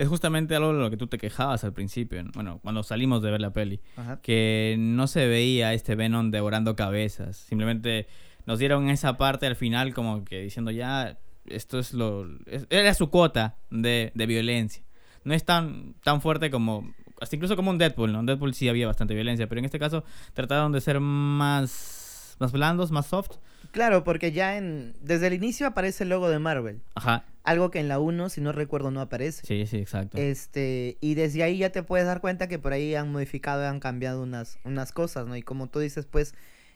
Es justamente algo de lo que tú te quejabas al principio. ¿no? Bueno, cuando salimos de ver la peli. Ajá. que no se veía este Venom devorando cabezas. Simplemente nos dieron esa parte al final como que diciendo ya, esto es lo... es- era su cuota de, de violencia. No es tan, tan fuerte como... Hasta incluso como un Deadpool, ¿no? En Deadpool sí había bastante violencia, pero en este caso trataron de ser más... Más blandos, más soft. Claro, porque ya en desde el inicio aparece el logo de Marvel. Ajá. Algo que en la 1, si no recuerdo, no aparece. Sí, sí, exacto. Este, y desde ahí ya te puedes dar cuenta que por ahí han modificado, han cambiado unas, unas cosas, ¿no? Y como tú dices, pues,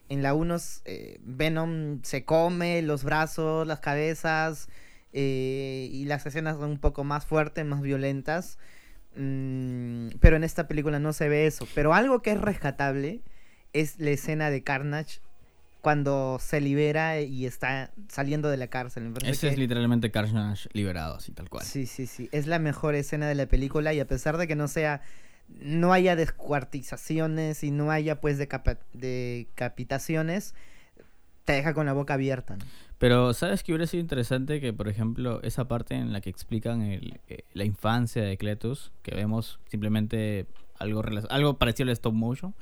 en la 1 eh, Venom se come los brazos, las cabezas, eh, y las escenas son un poco más fuertes, más violentas. Mm, pero en esta película no se ve eso. Pero algo que es rescatable es la escena de Carnage cuando se libera y está saliendo de la cárcel. Ese es literalmente Carnage liberado, así tal cual. Sí, sí, sí. Es la mejor escena de la película y a pesar de que no sea, no haya descuartizaciones y no haya pues decapitaciones, te deja con la boca abierta. ¿no? Pero, ¿sabes que hubiera sido interesante que, por ejemplo, esa parte en la que explican el, eh, la infancia de Cletus, que vemos simplemente algo, algo parecido al stop motion,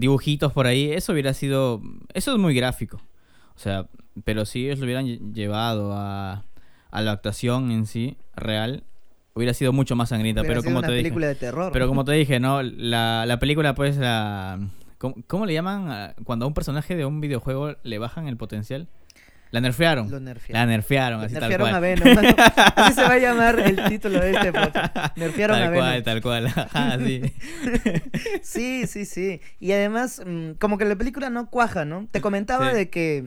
dibujitos por ahí, eso hubiera sido... Eso es muy gráfico. O sea, pero si ellos lo hubieran lle- llevado a, a la actuación en sí, real, hubiera sido mucho más sangrienta. Hubiera pero sido como una te dije... película de terror. Pero como te dije, ¿no? La, la película, pues, la... ¿cómo, cómo le llaman a- cuando a un personaje de un videojuego le bajan el potencial? La nerfearon. Lo nerfearon. La nerfearon, así Nerfearon tal a cual. Venom. mano. Así se va a llamar el título de este podcast. Nerfearon a tal Venom. cual, tal cual. Ajá, sí. Sí, sí, sí. Y además, mm, como que la película no cuaja, ¿no? Te comentaba Sí. de que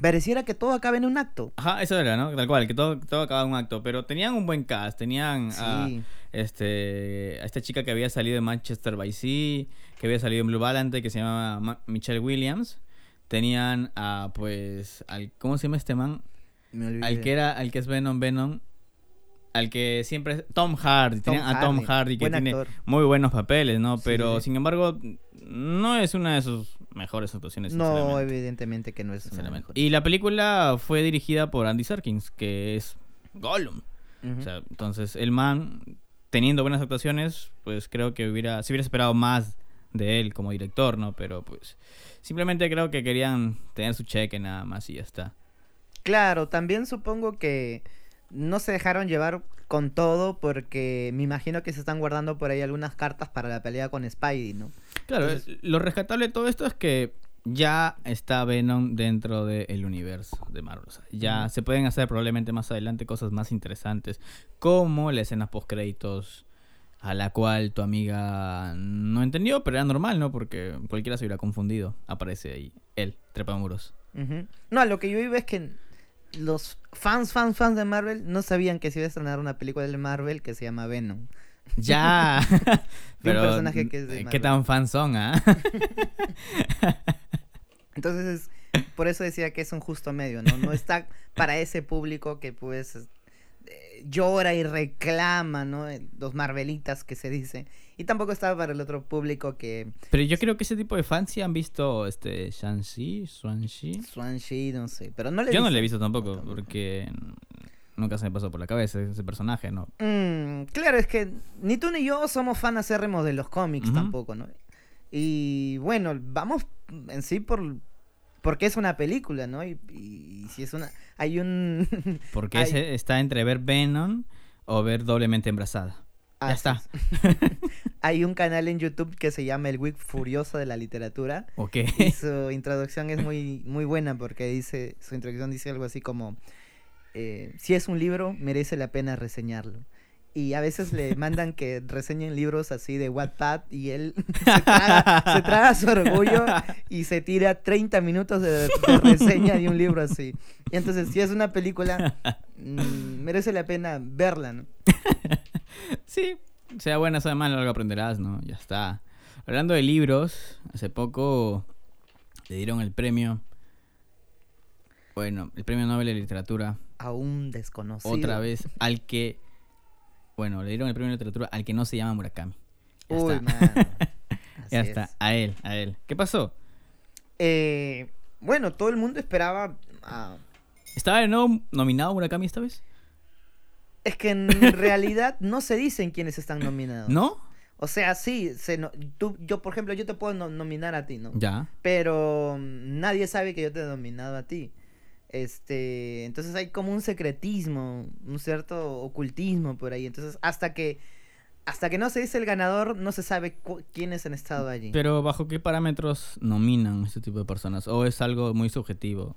pareciera que todo acaba en un acto. Ajá, eso era, ¿no? Tal cual, que todo, todo acababa en un acto. Pero tenían un buen cast. Tenían a, este, a esta chica que había salido de Manchester by Sea, que había salido en Blue Valente, que se llama Ma- Michelle Williams. Tenían a, pues, al, ¿cómo se llama este man? Me olvidé. Al que era, al que es Venom Venom. al que siempre Tom Hardy, Tom tenían a Tom Hardy, Hardy que tiene actor. muy buenos papeles, ¿no? Pero sí. sin embargo no es una de sus mejores actuaciones. No, evidentemente que no es una mejor. Y la película fue dirigida por Andy Serkins, que es Gollum. O sea, entonces el man, teniendo buenas actuaciones, pues creo que hubiera, se hubiera esperado más de él como director, ¿no? Pero pues simplemente creo que querían tener su cheque nada más y ya está. Claro, también supongo que no se dejaron llevar con todo porque me imagino que se están guardando por ahí algunas cartas para la pelea con Spidey, ¿no? Claro, Entonces- lo rescatable de todo esto es que ya está Venom dentro del universo de Marvel. O sea, ya se pueden hacer probablemente más adelante cosas más interesantes, como la escena post créditos a la cual tu amiga no entendió, pero era normal, ¿no? Porque cualquiera se hubiera confundido. Aparece ahí él, trepamuros. Ujú. No, lo que yo iba es que los fans, fans, fans de Marvel no sabían que se iba a estrenar una película de Marvel que se llama Venom. Ya. pero personaje que es de ¿qué Marvel. tan fans son, ah? Entonces, por eso decía que es un justo medio, ¿no? No está para ese público que pues eh, llora y reclama, ¿no? Eh, Los Marvelitas que se dice. Y tampoco está para el otro público que pero yo creo que ese tipo de fans sí han visto este Shang-Chi, Shang-Chi. Swansea, no sé, pero no le Yo no le he visto tampoco, tampoco. porque nunca se me pasó por la cabeza ese personaje, ¿no? Mm, claro, es que ni tú ni yo somos fan acérrimos de los cómics tampoco, ¿no? Y bueno, vamos en sí por porque es una película, ¿no? Y, y si es una hay un Porque ese está entre ver Venom o ver doblemente embarazada. Ya está. es. hay un canal en YouTube que se llama El Week Furioso de la Literatura Ok. y su introducción es muy muy buena porque dice su introducción dice algo así como eh, si es un libro merece la pena reseñarlo. Y a veces le mandan que reseñen libros así de Wattpad y él se traga, se traga su orgullo y se tira 30 minutos de, de reseña de un libro así. Y entonces, si es una película, mm, merece la pena verla, ¿no? Sí, sea buena, sea mala, algo aprenderás, ¿no? Ya está. Hablando de libros, hace poco le dieron el premio. Bueno, el premio Nobel de Literatura. A un desconocido. Otra vez al que. Bueno, le dieron el premio de literatura al que no se llama Murakami. Ya Uy, está. Ya está. es. A él, a él. ¿Qué pasó? Eh, bueno, todo el mundo esperaba. a- ¿Estaba de nuevo nominado Murakami esta vez? Es que en realidad no se dicen quiénes están nominados. ¿No? O sea, sí, se no- tú, yo por ejemplo, yo te puedo no- nominar a ti, ¿no? Ya. Pero mm, nadie sabe que yo te he nominado a ti. Este, entonces hay como un secretismo, un cierto ocultismo por ahí. Entonces, hasta que hasta que no se dice el ganador, no se sabe quiénes han estado allí. Pero ¿bajo qué parámetros nominan este tipo de personas? ¿O es algo muy subjetivo?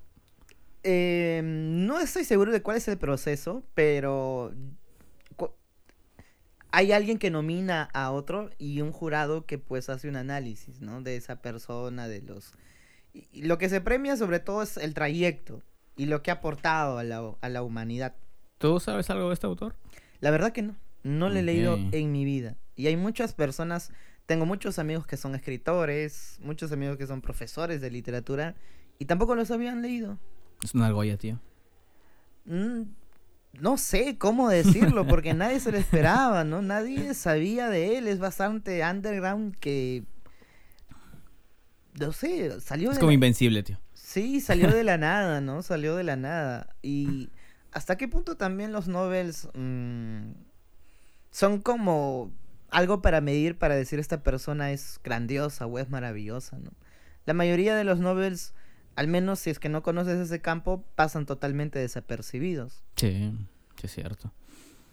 Eh, no estoy seguro de cuál es el proceso, pero hay alguien que nomina a otro y un jurado que pues hace un análisis, ¿no? De esa persona, de los... y lo que se premia sobre todo es el trayecto y lo que ha aportado a la, a la humanidad. ¿Tú sabes algo de este autor? La verdad que no, no lo he leído en mi vida. Y hay muchas personas, tengo muchos amigos que son escritores, muchos amigos que son profesores de literatura y tampoco los habían leído. Es una argolla, tío. Mm, no sé cómo decirlo, porque nadie se lo esperaba, ¿no? Nadie sabía de él, es bastante underground que... No sé, salió Es de como la- invencible, tío. Sí, salió de la nada, ¿no? Salió de la nada. Y hasta qué punto también los novels mm, son como algo para medir, para decir esta persona es grandiosa o es maravillosa, ¿no? La mayoría de los novels, al menos si es que no conoces ese campo, pasan totalmente desapercibidos. Sí, sí es cierto.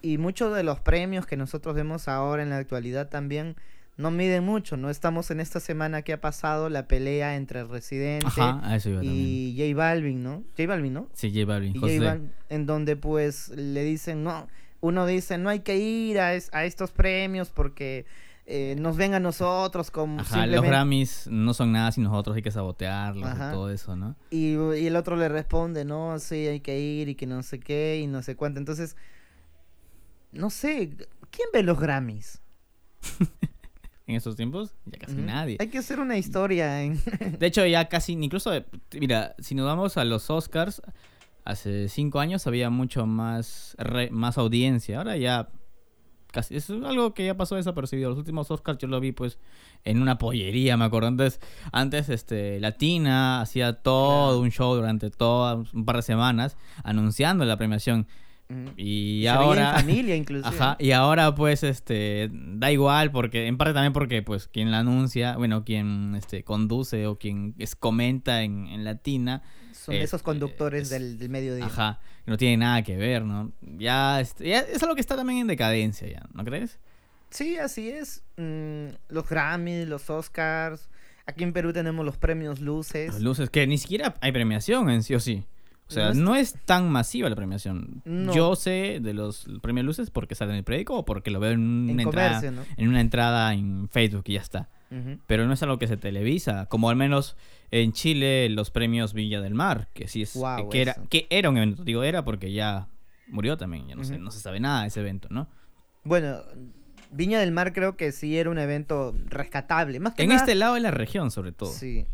Y muchos de los premios que nosotros vemos ahora en la actualidad también no miden mucho, ¿no? Estamos en esta semana que ha pasado la pelea entre Residente Ajá, a eso iba también. y J Balvin, ¿no? J Balvin, ¿no? Sí, J Balvin. Y José. J Balvin, en donde pues le dicen, no, uno dice, no hay que ir a, es- a estos premios porque eh, nos ven a nosotros como Ajá, los. Grammys no son nada sin nosotros, hay que sabotearlos Ajá. y todo eso, ¿no? Y, y el otro le responde, no, sí, hay que ir y que no sé qué y no sé cuánto. Entonces, no sé, ¿quién ve los Grammys? En estos tiempos, ya casi nadie. Hay que hacer una historia. De hecho, ya casi, incluso, mira, si nos vamos a los Oscars, hace cinco años había mucho más, re- más audiencia. Ahora ya casi es algo que ya pasó desapercibido. Los últimos Oscars yo lo vi pues en una pollería, me acuerdo. Antes, antes este, Latina hacía todo Claro. un show durante todo un par de semanas anunciando la premiación. Y Se ahora... en familia inclusive. Ajá, y ahora pues este da igual porque en parte también porque pues quien la anuncia, bueno, quien este conduce o quien es comenta en, en latina, Son es- esos conductores es- del, del mediodía. ajá, no tiene nada que ver, ¿no? Ya, este, ya es algo que está también en decadencia ya, ¿no crees? Sí, así es. Mm, los Grammys, los Oscars. Aquí en Perú tenemos los premios Luces. Luces que ni siquiera hay premiación en sí o sí. O sea, No es- tan masiva la premiación. No. Yo sé de los premios luces porque sale en el periódico o porque lo veo en una, en entrada, en una entrada en Facebook y ya está. Pero no es algo que se televisa, como al menos en Chile los premios Villa del Mar, que sí es Guau, que era que era un evento, digo era porque ya murió también, ya no sé, Ujú. no se sabe nada de ese evento, ¿no? Bueno, Viña del Mar creo que sí era un evento rescatable. Más que En nada, este lado de la región, sobre todo. Sí.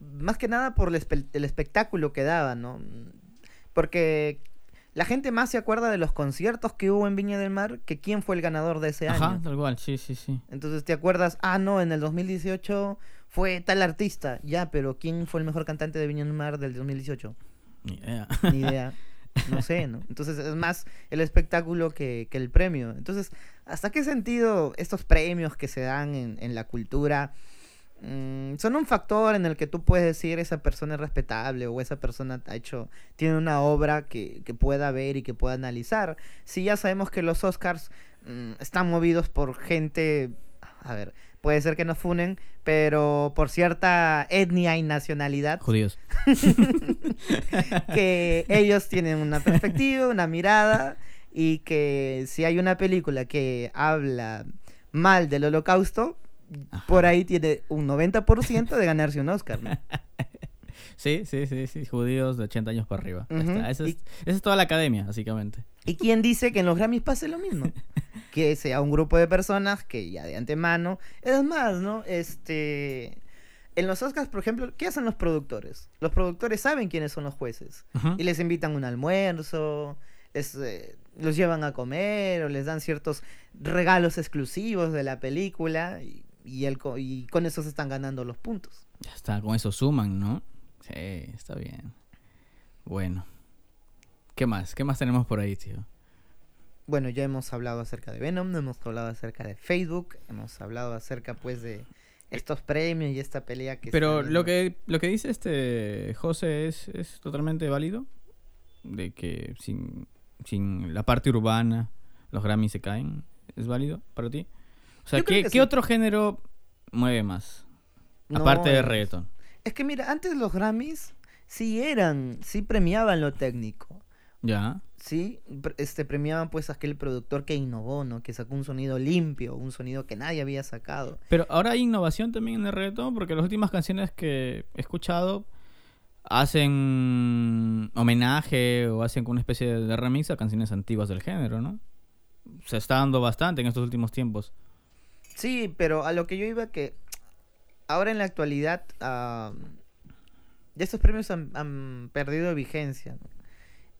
Más que nada por el, espe- el espectáculo que daba, ¿no? Porque la gente más se acuerda de los conciertos que hubo en Viña del Mar que quién fue el ganador de ese Ajá, año. tal cual, sí, sí, sí. Entonces te acuerdas, ah, no, en el 2018 fue tal artista. Ya, pero ¿quién fue el mejor cantante de Viña del Mar del 2018? Ni idea. Ni idea. No sé, ¿no? Entonces es más el espectáculo que, que el premio. Entonces, ¿hasta qué sentido estos premios que se dan en, en la cultura mm, son un factor en el que tú puedes decir esa persona es respetable o esa persona ha hecho, tiene una obra que, que pueda ver y que pueda analizar? Si ya sabemos que los Oscars mm, están movidos por gente, a ver, puede ser que nos funen, pero por cierta etnia y nacionalidad Judíos. que ellos tienen una perspectiva, una mirada y que si hay una película que habla mal del holocausto, Ajá. por ahí tiene un 90% de ganarse un Oscar. ¿no? Sí, sí, sí, sí, judíos de 80 años para arriba. Ujú, está. Esa, es, toda la academia, básicamente. ¿Y quién dice que en los Grammys pase lo mismo? Que sea un grupo de personas que ya de antemano... Es más, ¿no? Este... En los Oscars, por ejemplo, ¿qué hacen los productores? Los productores saben quiénes son los jueces. Y les invitan un almuerzo, les, eh, los llevan a comer o les dan ciertos regalos exclusivos de la película y, y, el y con eso se están ganando los puntos. Ya está, con eso suman, ¿no? Sí, está bien. Bueno. ¿Qué más? ¿Qué más tenemos por ahí, tío? Bueno, ya hemos hablado acerca de Venom, hemos hablado acerca de Facebook, hemos hablado acerca pues de estos premios y esta pelea que Pero lo que, lo que dice este José es, es totalmente válido. De que sin, sin la parte urbana los Grammys se caen. ¿Es válido para ti? O sea, ¿qué, que qué sí. otro género mueve más? No, Aparte de reggaeton. Es que mira, antes los Grammys sí eran, sí premiaban lo técnico. Ya. Sí, este premiaban pues a aquel productor que innovó, ¿no? Que sacó un sonido limpio, un sonido que nadie había sacado. Pero ahora hay innovación también en el reggaetón porque las últimas canciones que he escuchado hacen homenaje o hacen una especie de, de remix a canciones antiguas del género, ¿no? Se está dando bastante en estos últimos tiempos. Sí, pero a lo que yo iba que ahora en la actualidad ya estos premios han, perdido vigencia.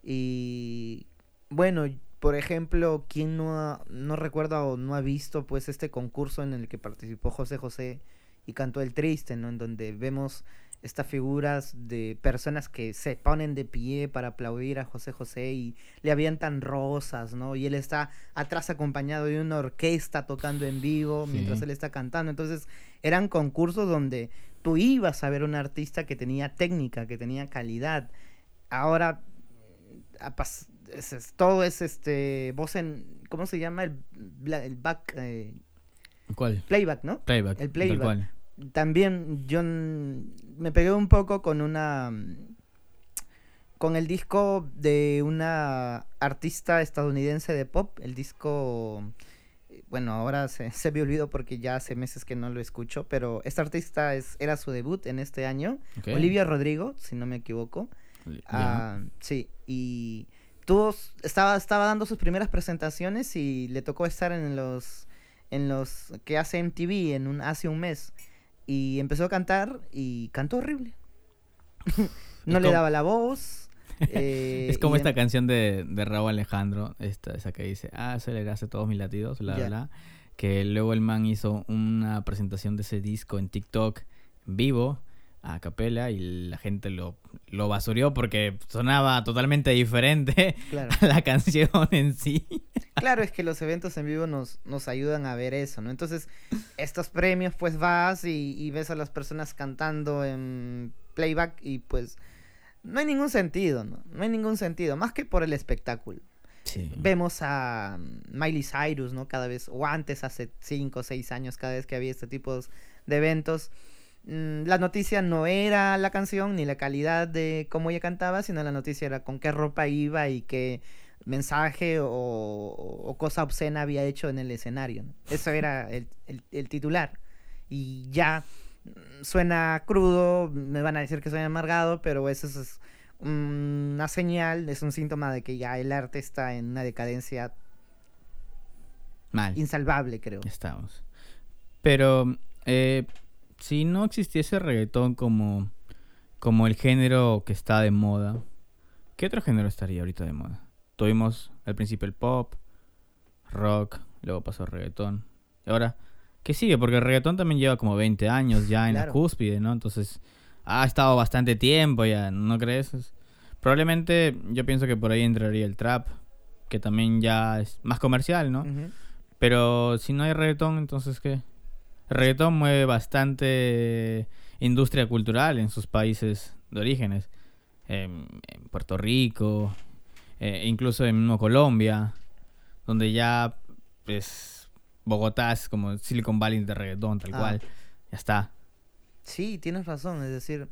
Y bueno, por ejemplo, ¿quién no, ha- no recuerda o no ha visto pues este concurso en el que participó José José y cantó El Triste, ¿no? En donde vemos estas figuras de personas que se ponen de pie para aplaudir a José José y le avientan rosas, ¿no? Y él está atrás acompañado de una orquesta tocando en vivo mientras él está cantando. Entonces, eran concursos donde tú ibas a ver un artista que tenía técnica, que tenía calidad. Ahora, es- todo es este voz en, ¿cómo se llama? El, back, eh, ¿Cuál? playback, ¿no? Playback. El playback. También yo me pegué un poco con una con el disco de una artista estadounidense de pop, el disco bueno, ahora se, se me olvidó porque ya hace meses que no lo escucho, pero esta artista es, era su debut en este año. Olivia Rodrigo, si no me equivoco. Ah, sí, y tuvo, estaba, estaba dando sus primeras presentaciones y le tocó estar en los, en los que hace MTV en un, hace un mes. Y empezó a cantar y cantó horrible. no le daba la voz, Eh, Es como esta en- canción de, de Raúl Alejandro, esta, esa que dice, ah, aceleraste todos mis latidos, bla, bla, Ya. bla. Que luego el man hizo una presentación de ese disco en TikTok vivo, a capela, y la gente lo, lo basurió porque sonaba totalmente diferente Claro. a la canción en sí. Claro, es que los eventos en vivo nos, nos ayudan a ver eso, ¿no? Entonces, estos premios, pues vas y, y ves a las personas cantando en playback y pues no hay ningún sentido, ¿no? No hay ningún sentido, más que por el espectáculo. Sí. Vemos a Miley Cyrus, ¿no? Cada vez, o antes, hace 5 o 6 años, cada vez que había este tipo de eventos, la noticia no era la canción ni la calidad de cómo ella cantaba, sino la noticia era con qué ropa iba y qué mensaje o, o cosa obscena había hecho en el escenario. ¿no? Eso era el, el- el titular. Y ya mm, suena crudo, me van a decir que soy amargado, pero eso es, es una señal, es un síntoma de que ya el arte está en una decadencia Mal. insalvable, creo. Estamos. Pero eh, si no existiese reggaetón como, como el género que está de moda, ¿qué otro género estaría ahorita de moda? Tuvimos al principio el pop, rock, luego pasó reggaetón. Y ahora, ¿qué sigue? Porque el reggaetón también lleva como 20 años ya en la cúspide, ¿no? Entonces, ha estado bastante tiempo ya, ¿no crees? Es- Probablemente yo pienso que por ahí entraría el trap, que también ya es más comercial, ¿no? Pero si no hay reggaetón, entonces ¿qué? Reggaetón mueve bastante industria cultural en sus países de orígenes. En, en Puerto Rico, eh, incluso en mismo Colombia, donde ya, pues, Bogotá es como Silicon Valley de reggaetón, tal Ah. cual. Ya está. Sí, tienes razón, es decir,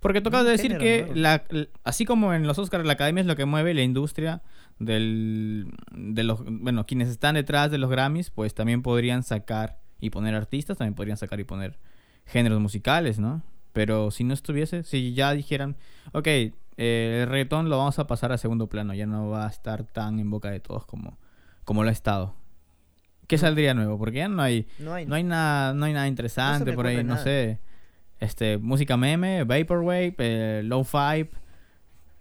Porque tocas Un decir que, nuevo. la, l- así como en los Oscars, la academia es lo que mueve la industria del, de los, bueno, quienes están detrás de los Grammys, pues también podrían sacar y poner artistas, también podrían sacar y poner géneros musicales, ¿no? Pero si no estuviese, si ya dijeran, ok, eh, el reggaetón lo vamos a pasar a segundo plano, ya no va a estar tan en boca de todos como, como lo ha estado. ¿Qué saldría nuevo? Porque ya no hay, no hay... no hay nada, no hay nada interesante por ahí, no sé. Este, música meme, vaporwave, eh, low-fi,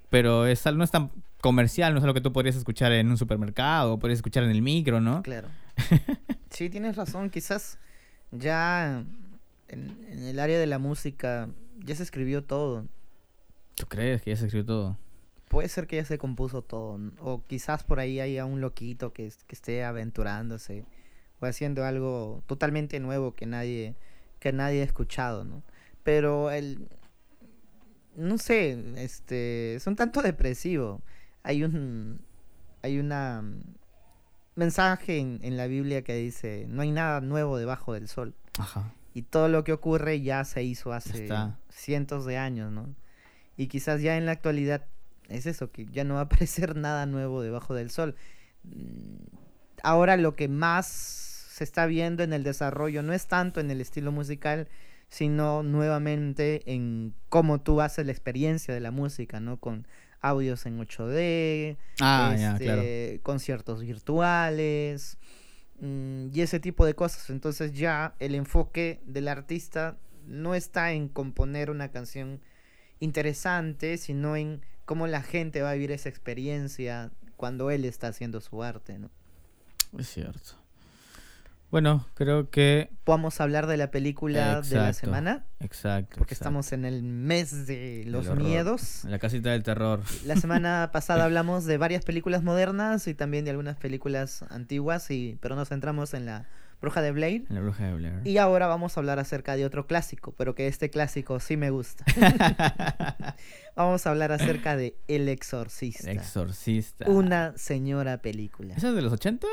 pero es, no es tan comercial, no es algo que tú podrías escuchar en un supermercado, o podrías escuchar en el micro, ¿no? Claro. sí, tienes razón. Quizás ya en, en el área de la música ya se escribió todo. ¿Tú crees que ya se escribió todo? Puede ser que ya se compuso todo. O quizás por ahí haya un loquito que, que esté aventurándose o haciendo algo totalmente nuevo que nadie, que nadie ha escuchado, ¿no? Pero el... No sé, este... Es un tanto depresivo. Hay un... Hay una... mm, mensaje en, en la Biblia que dice, no hay nada nuevo debajo del sol. Ajá. Y todo lo que ocurre ya se hizo hace está. cientos de años, ¿no? Y quizás ya en la actualidad es eso, que ya no va a aparecer nada nuevo debajo del sol. Mm, Ahora lo que más se está viendo en el desarrollo no es tanto en el estilo musical, sino nuevamente en cómo tú haces la experiencia de la música, ¿no? Con audios en 8D, Ah, ya, este, claro. conciertos virtuales mm, y ese tipo de cosas. Entonces ya el enfoque del artista no está en componer una canción interesante, sino en cómo la gente va a vivir esa experiencia cuando él está haciendo su arte. ¿no? Es cierto. Bueno, creo que... Podamos hablar de la película de la semana, Exacto. porque exacto. estamos en el mes de los horror. miedos. En la casita del terror. La semana pasada hablamos de varias películas modernas y también de algunas películas antiguas, y, pero nos centramos en la Bruja de Blair. En la bruja de Blair. Y ahora vamos a hablar acerca de otro clásico, pero que este clásico sí me gusta. vamos a hablar acerca de El Exorcista. El exorcista. Una señora película. ¿Esa es de los ochentas?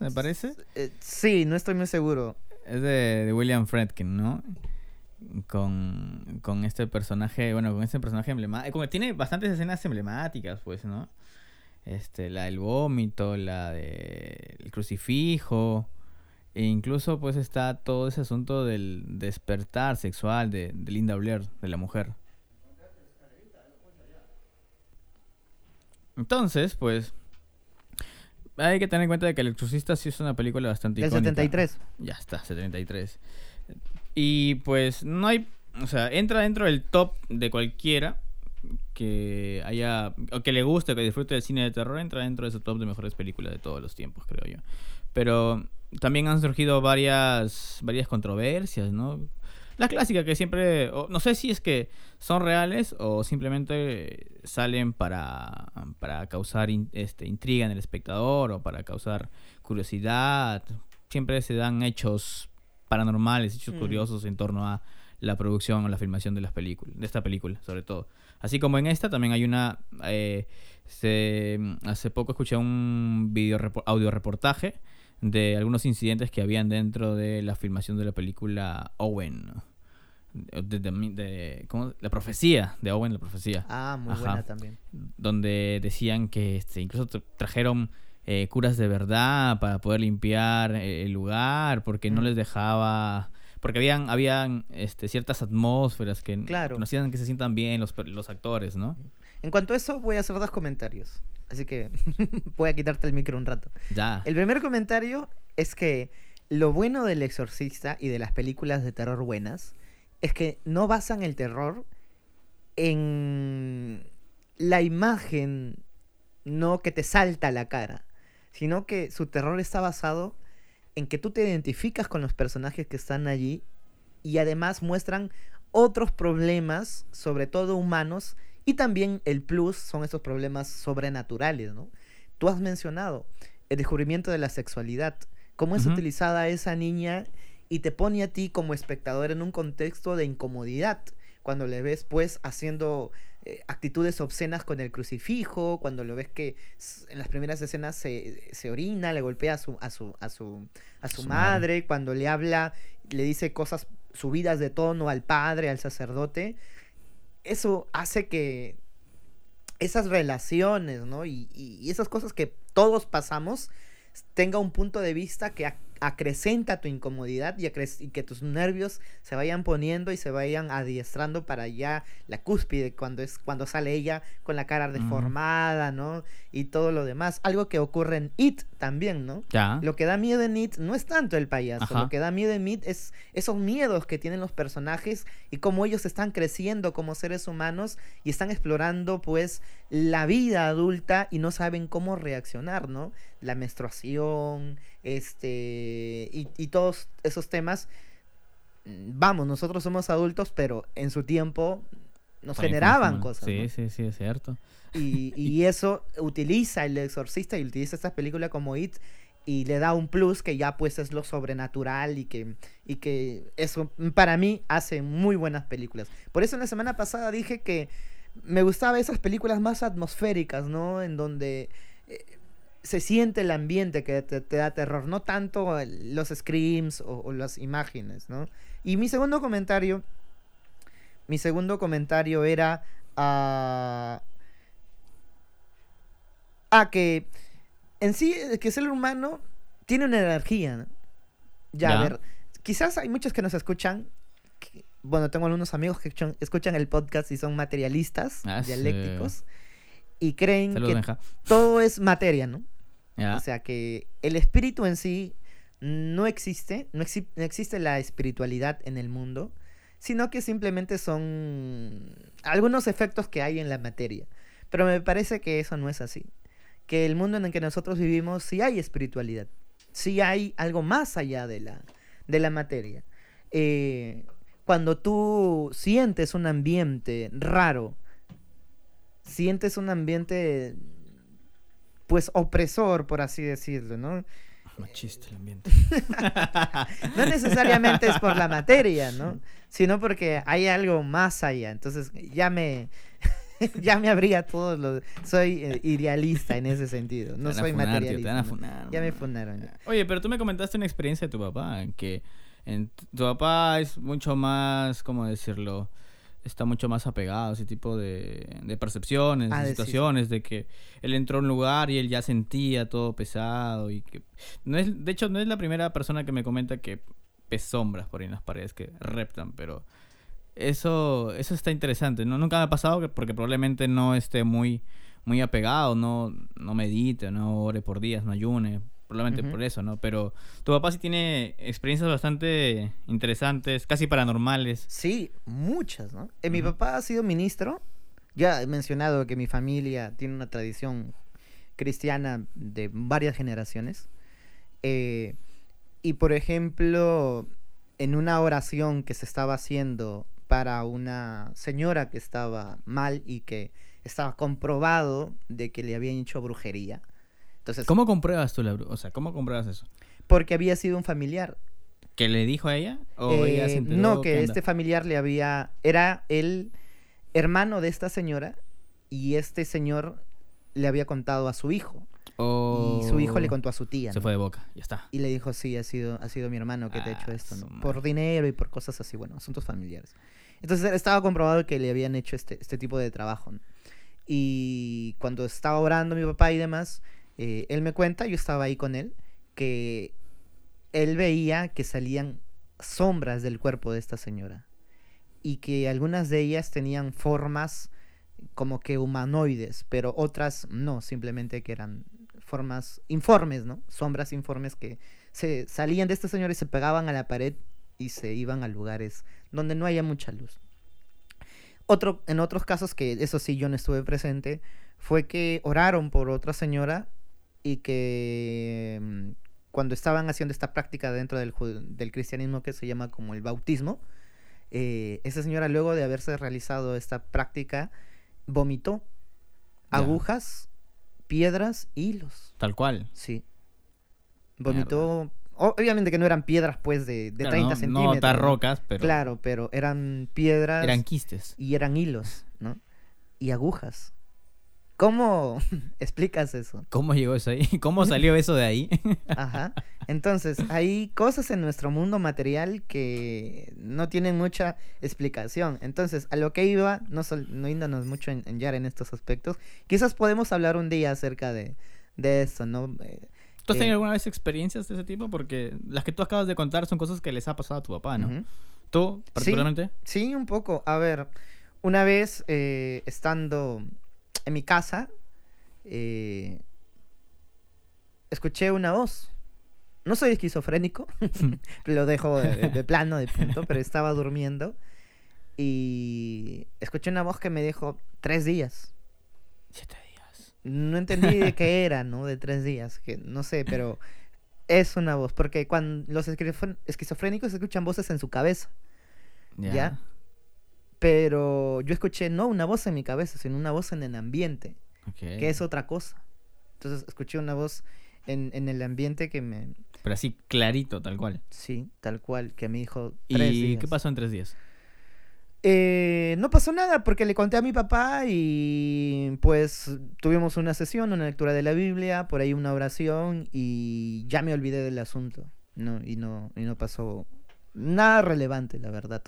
Me parece. Eh, sí, no estoy muy seguro. Es de, de William Friedkin, ¿no? Con, con este personaje, bueno, con este personaje emblemático. Tiene bastantes escenas emblemáticas, pues, ¿no? Este, la del vómito, la del crucifijo. E incluso, pues, está todo ese asunto del despertar sexual de, de Linda Blair, de la mujer. Entonces, pues, hay que tener en cuenta de que El Exorcista sí es una película bastante Del icónica. 73. Ya está, 73. Y pues no hay, o sea, entra dentro del top de cualquiera que haya, o que le guste, que disfrute del cine de terror, entra dentro de ese top de mejores películas de todos los tiempos, creo yo. Pero también han surgido varias, varias controversias, ¿no? La clásica que siempre, no sé si es que son reales o simplemente salen para, para causar este, intriga en el espectador o para causar curiosidad. Siempre se dan hechos paranormales, hechos mm. curiosos en torno a la producción o la filmación de las películas, de esta película, sobre todo. Así como en esta también hay una eh, hace poco escuché un video audio reportaje de algunos incidentes que habían dentro de la filmación de la película Owen. De, la profecía de Owen, la profecía. Ah, muy buena también. Donde decían que este, incluso trajeron eh, curas de verdad para poder limpiar eh, el lugar, porque no les dejaba porque habían habían este, ciertas atmósferas que, claro. que, hacían que se sientan bien los, los actores, ¿no? En cuanto a eso, voy a hacer dos comentarios. Así que voy a quitarte el micro un rato. Ya. El primer comentario es que lo bueno del exorcista y de las películas de terror buenas es que no basan el terror en la imagen no que te salta a la cara sino que su terror está basado en que tú te identificas con los personajes que están allí y además muestran otros problemas, sobre todo humanos, y también el plus son esos problemas sobrenaturales, ¿no? Tú has mencionado el descubrimiento de la sexualidad, cómo es utilizada esa niña y te pone a ti como espectador en un contexto de incomodidad cuando le ves pues haciendo eh, actitudes obscenas con el crucifijo, cuando lo ves que en las primeras escenas se, orina, le golpea a su, a su, a su, a su, madre, cuando le habla, le dice cosas subidas de tono al padre, al sacerdote, eso hace que esas relaciones, ¿no? Y, y esas cosas que todos pasamos tenga un punto de vista que acrecenta tu incomodidad y, y, que tus nervios se vayan poniendo y se vayan adiestrando para ya la cúspide cuando es cuando sale ella con la cara deformada, ¿no? Y todo lo demás. Algo que ocurre en It también, ¿no? Lo que da miedo en It no es tanto el payaso, lo que da miedo en It es esos miedos que tienen los personajes y cómo ellos están creciendo como seres humanos y están explorando pues la vida adulta y no saben cómo reaccionar, ¿no? La menstruación, este, y, todos esos temas, vamos, nosotros somos adultos, pero en su tiempo nos generaban cosas. Sí, sí, sí, es cierto. Y, y eso utiliza el exorcista y utiliza esta película como It y le da un plus que ya pues es lo sobrenatural y que, y que eso para mí hace muy buenas películas. Por eso en la semana pasada dije que me gustaba esas películas más atmosféricas, ¿no? En donde eh, se siente el ambiente que te, da terror, no tanto los screams o, las imágenes, ¿no? Y mi segundo comentario, mi segundo comentario era a... a que en sí, que el ser humano tiene una energía, ¿no? Ya, a ver, quizás hay muchos que nos escuchan, bueno, tengo algunos amigos que escuchan, el podcast y son materialistas, ah, dialécticos, y creen que todo es materia, ¿no? O sea que el espíritu en sí no existe, no, existe la espiritualidad en el mundo, sino que simplemente son algunos efectos que hay en la materia. Pero me parece que eso no es así. Que el mundo en el que nosotros vivimos sí hay espiritualidad, sí hay algo más allá de la, de la materia. Eh, cuando tú sientes un ambiente raro, sientes un ambiente pues opresor, por así decirlo, ¿no? Machista el ambiente. no necesariamente es por la materia, ¿no? Sino porque hay algo más allá. Entonces ya me ya me habría todo lo soy eh, idealista en ese sentido, no soy materialista. Ya me funaron. Oye, pero tú me comentaste una experiencia de tu papá en que en, tu papá es mucho más, ¿cómo decirlo? Está mucho más apegado a ese tipo de, de percepciones, ah, de situaciones, de que él entró a un lugar y él ya sentía todo pesado y que no es, de hecho no es la primera persona que me comenta que ves sombras por ahí en las paredes que reptan, pero eso eso está interesante, no nunca me ha pasado porque probablemente no esté muy muy apegado, no no medite, no ore por días, no ayune, probablemente por eso, ¿no? Pero tu papá sí tiene experiencias bastante interesantes, casi paranormales. Sí, muchas, ¿no? Eh, mi papá ha sido ministro Ya he mencionado que mi familia tiene una tradición cristiana de varias generaciones. Eh, y por ejemplo, en una oración que se estaba haciendo para una señora que estaba mal y que estaba comprobado de que le habían hecho brujería. Entonces, ¿Cómo compruebas tú la O sea, ¿cómo compruebas eso? porque había sido un familiar. ¿Que le dijo a ella? ¿O ella se Eh, enteró? no, ¿Qué que este familiar le había... Era el hermano de esta señora y este señor le había contado a su hijo. O- Y su hijo le contó a su tía. Se ¿no? fue de boca, ya está. Y le dijo, sí, ha sido, ha sido mi hermano que te ha hecho Ah, esto, ¿no? Por dinero y por cosas así, bueno, asuntos familiares. Entonces estaba comprobado que le habían hecho este, este tipo de trabajo. ¿no? Y cuando estaba orando mi papá y demás, eh, él me cuenta, yo estaba ahí con él, que él veía que salían sombras del cuerpo de esta señora. Y que algunas de ellas tenían formas como que humanoides, pero otras no, simplemente que eran formas informes, ¿no? Sombras informes que se salían de este señor y se pegaban a la pared y se iban a lugares donde no haya mucha luz. Otro, en otros casos que eso sí yo no estuve presente, fue que oraron por otra señora y que mm, cuando estaban haciendo esta práctica dentro del, del cristianismo que se llama como el bautismo, eh, esa señora luego de haberse realizado esta práctica vomitó agujas, piedras, hilos. Tal cual. Sí. Vomitó. Obviamente que no eran piedras, pues, de, de Claro, 30 no, centímetros. No tan rocas, pero Claro, pero eran piedras eran quistes. y eran hilos, ¿no? Y agujas. ¿Cómo explicas eso? ¿Cómo llegó eso ahí? ¿Cómo salió eso de ahí? Ajá. Entonces, hay cosas en nuestro mundo material que no tienen mucha explicación. Entonces, a lo que iba, no, sol- no yéndonos mucho en, en en estos aspectos, quizás podemos hablar un día acerca de, de esto, ¿no? Eh, ¿Tú has Eh, tenido alguna vez experiencias de ese tipo? Porque las que tú acabas de contar son cosas que les ha pasado a tu papá, ¿no? ¿Tú, particularmente? Sí, un poco. A ver, una vez eh, estando en mi casa, eh, escuché una voz. No soy esquizofrénico, lo dejo de, de plano, de punto, pero estaba durmiendo y escuché una voz que me dijo tres días. Siete días. No entendí de qué era, ¿no? De tres días, que no sé, pero es una voz, porque cuando los esquizofrénicos escuchan voces en su cabeza. Ya. ¿Ya? Pero yo escuché no una voz en mi cabeza, sino una voz en el ambiente, que es otra cosa. Entonces escuché una voz en, en el ambiente que me... Pero así clarito, tal cual. Sí, tal cual, que me dijo tres ¿Y días. qué pasó en tres días? Eh, no pasó nada porque le conté a mi papá y pues tuvimos una sesión, una lectura de la Biblia, por ahí una oración y ya me olvidé del asunto. No, y no, y no pasó nada relevante, la verdad.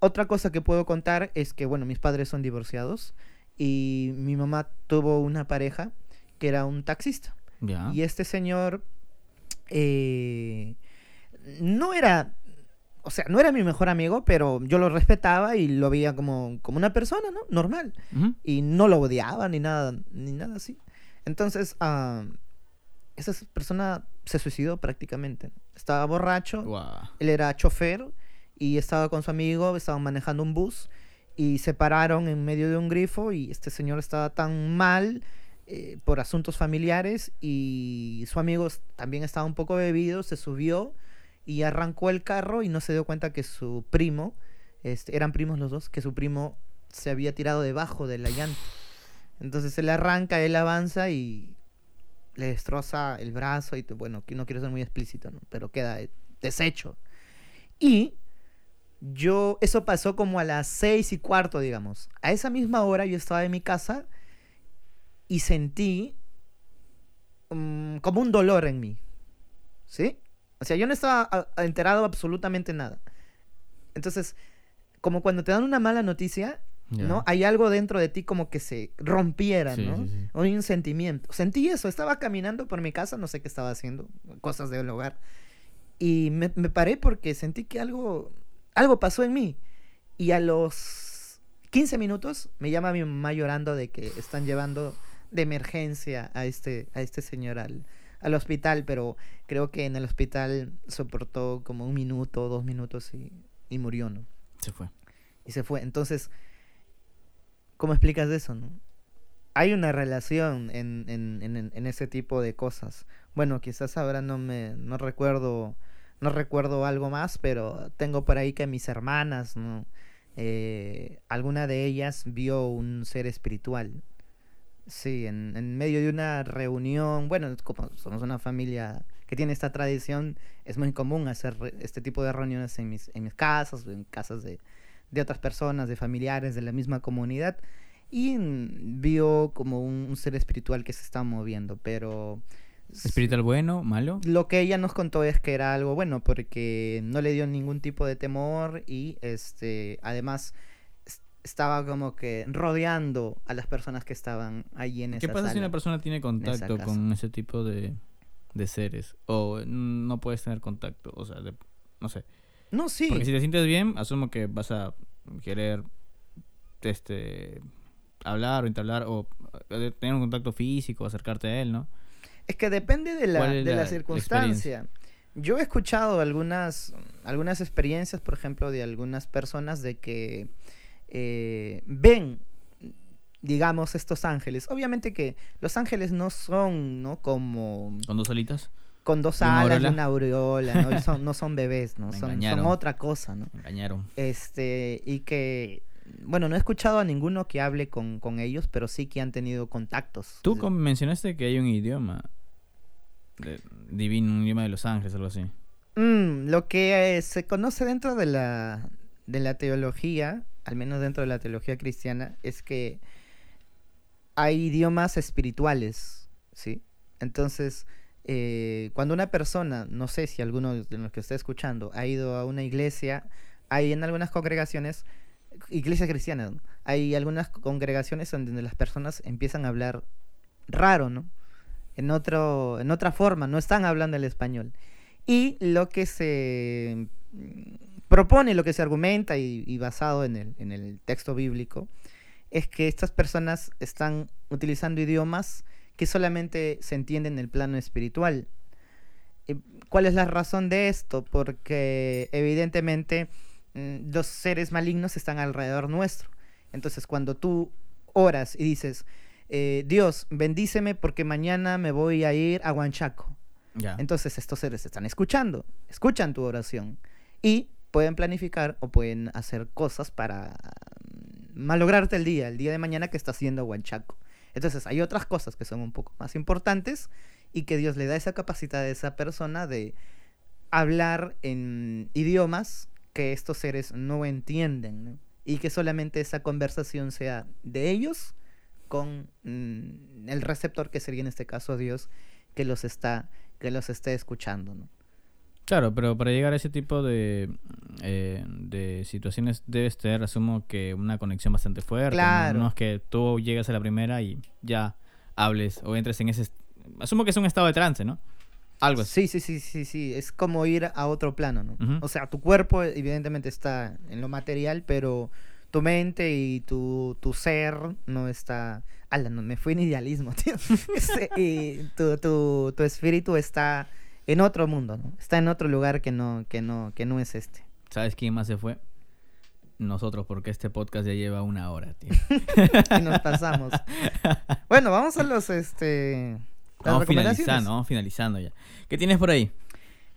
Otra cosa que puedo contar es que, bueno, mis padres son divorciados y mi mamá tuvo una pareja que era un taxista. Y este señor eh, no era, o sea, no era mi mejor amigo, pero yo lo respetaba y lo veía como, como una persona, ¿no? Normal. Y no lo odiaba ni nada, ni nada así. Entonces, ah, esa persona se suicidó prácticamente. Estaba borracho, Guau. él era chofer y estaba con su amigo, estaban manejando un bus y se pararon en medio de un grifo y este señor estaba tan mal eh, por asuntos familiares y su amigo también estaba un poco bebido, se subió y arrancó el carro y no se dio cuenta que su primo, este, eran primos los dos, que su primo se había tirado debajo de la llanta. Entonces él arranca, él avanza y le destroza el brazo y bueno, no quiero ser muy explícito, pero queda deshecho. Y yo, eso pasó como a las seis y cuarto, digamos. A esa misma hora yo estaba en mi casa y sentí mm, como un dolor en mí. ¿Sí? O sea, yo no estaba a- a- enterado absolutamente nada. Entonces, como cuando te dan una mala noticia. ¿no? Hay algo dentro de ti como que se rompiera, Sí, ¿no? sí, sí. Hay un sentimiento. Sentí eso, estaba caminando por mi casa, no sé qué estaba haciendo, cosas del hogar. Y me, me paré porque sentí que algo, algo pasó en mí. Y a los 15 minutos me llama mi mamá llorando de que están llevando de emergencia a este, a este señor al, al hospital, pero creo que en el hospital soportó como un minuto, dos minutos y, y murió, ¿no? Se fue. y se fue. Entonces, ¿Cómo explicas eso, no? Hay una relación en, en, en, en ese tipo de cosas. Bueno, quizás ahora no me no recuerdo no recuerdo algo más, pero tengo por ahí que mis hermanas, ¿no? Eh, alguna de ellas vio un ser espiritual. Sí, en, en medio de una reunión, bueno, como somos una familia que tiene esta tradición, es muy común hacer este tipo de reuniones en mis, en mis casas, en casas de, de otras personas, de familiares de la misma comunidad, y vio como un, un ser espiritual que se está moviendo, pero... ¿Espiritual bueno, malo? Lo que ella nos contó es que era algo bueno porque no le dio ningún tipo de temor y este además es- estaba como que rodeando a las personas que estaban ahí en esa ¿Qué pasa si una persona tiene contacto con ese tipo de, de seres? O no puedes tener contacto, o sea, de- no sé. No, sí. Porque si te sientes bien, asumo que vas a querer este hablar o entablar o eh, tener un contacto físico, acercarte a él, ¿no? Es que depende de la, ¿Cuál es de la la- la circunstancia. Yo he escuchado algunas, algunas experiencias, por ejemplo, de algunas personas de que eh, ven, digamos, estos ángeles. Obviamente que los ángeles no son, ¿no? Como Con dos solitas. con dos ¿Y una alas y aureola? una aureola, ¿no? Y son- no son bebés, ¿no? Son, son otra cosa, ¿no? Me engañaron. Este, y que, bueno, no he escuchado a ninguno que hable con, con ellos, pero sí que han tenido contactos. Tú mencionaste que hay un idioma divino, un idioma de los ángeles, algo así. Mm, lo que eh, se conoce dentro de la, de la teología, al menos dentro de la teología cristiana, es que hay idiomas espirituales, ¿sí? Entonces, eh, cuando una persona, no sé si alguno de los que está escuchando, ha ido a una iglesia, hay en algunas congregaciones, iglesias cristianas, hay algunas congregaciones donde las personas empiezan a hablar raro, ¿no? En, otro, en otra forma, no están hablando el español. Y lo que se mm, propone, lo que se argumenta y, basado en el, en el texto bíblico, es que estas personas están utilizando idiomas que solamente se entienden en el plano espiritual. Eh, ¿Cuál es la razón de esto? Porque evidentemente mm, los seres malignos están alrededor nuestro. Entonces cuando tú oras y dices, eh, Dios, bendíceme porque mañana me voy a ir a Huanchaco. Entonces estos seres están escuchando, escuchan tu oración y pueden planificar o pueden hacer cosas para mm, malograrte el día, el día de mañana que estás yendo a Huanchaco. Entonces hay otras cosas que son un poco más importantes y que Dios le da esa capacidad a esa persona de hablar en idiomas que estos seres no entienden ¿no? y que solamente esa conversación sea de ellos con mm, el receptor que sería en este caso Dios que los está que los esté escuchando ¿no? Claro, pero para llegar a ese tipo de, eh, de situaciones debes tener, asumo que una conexión bastante fuerte. Claro. No es que tú llegas a la primera y ya hables o entres en ese... Asumo que es un estado de trance, ¿no? Algo así. Sí, sí, sí, sí, sí, es como ir a otro plano, ¿no? O sea, tu cuerpo evidentemente está en lo material, pero tu mente y tu, tu ser no está... Ala, no me fui en idealismo, tío. Este, y tu, tu, tu espíritu está en otro mundo, ¿no? Está en otro lugar que no, que no, que no es este. ¿Sabes quién más se fue? Nosotros, porque este podcast ya lleva una hora, tío. Y nos pasamos. Bueno, vamos a los, este... las Vamos finalizando, vamos finalizando ya. ¿Qué tienes por ahí?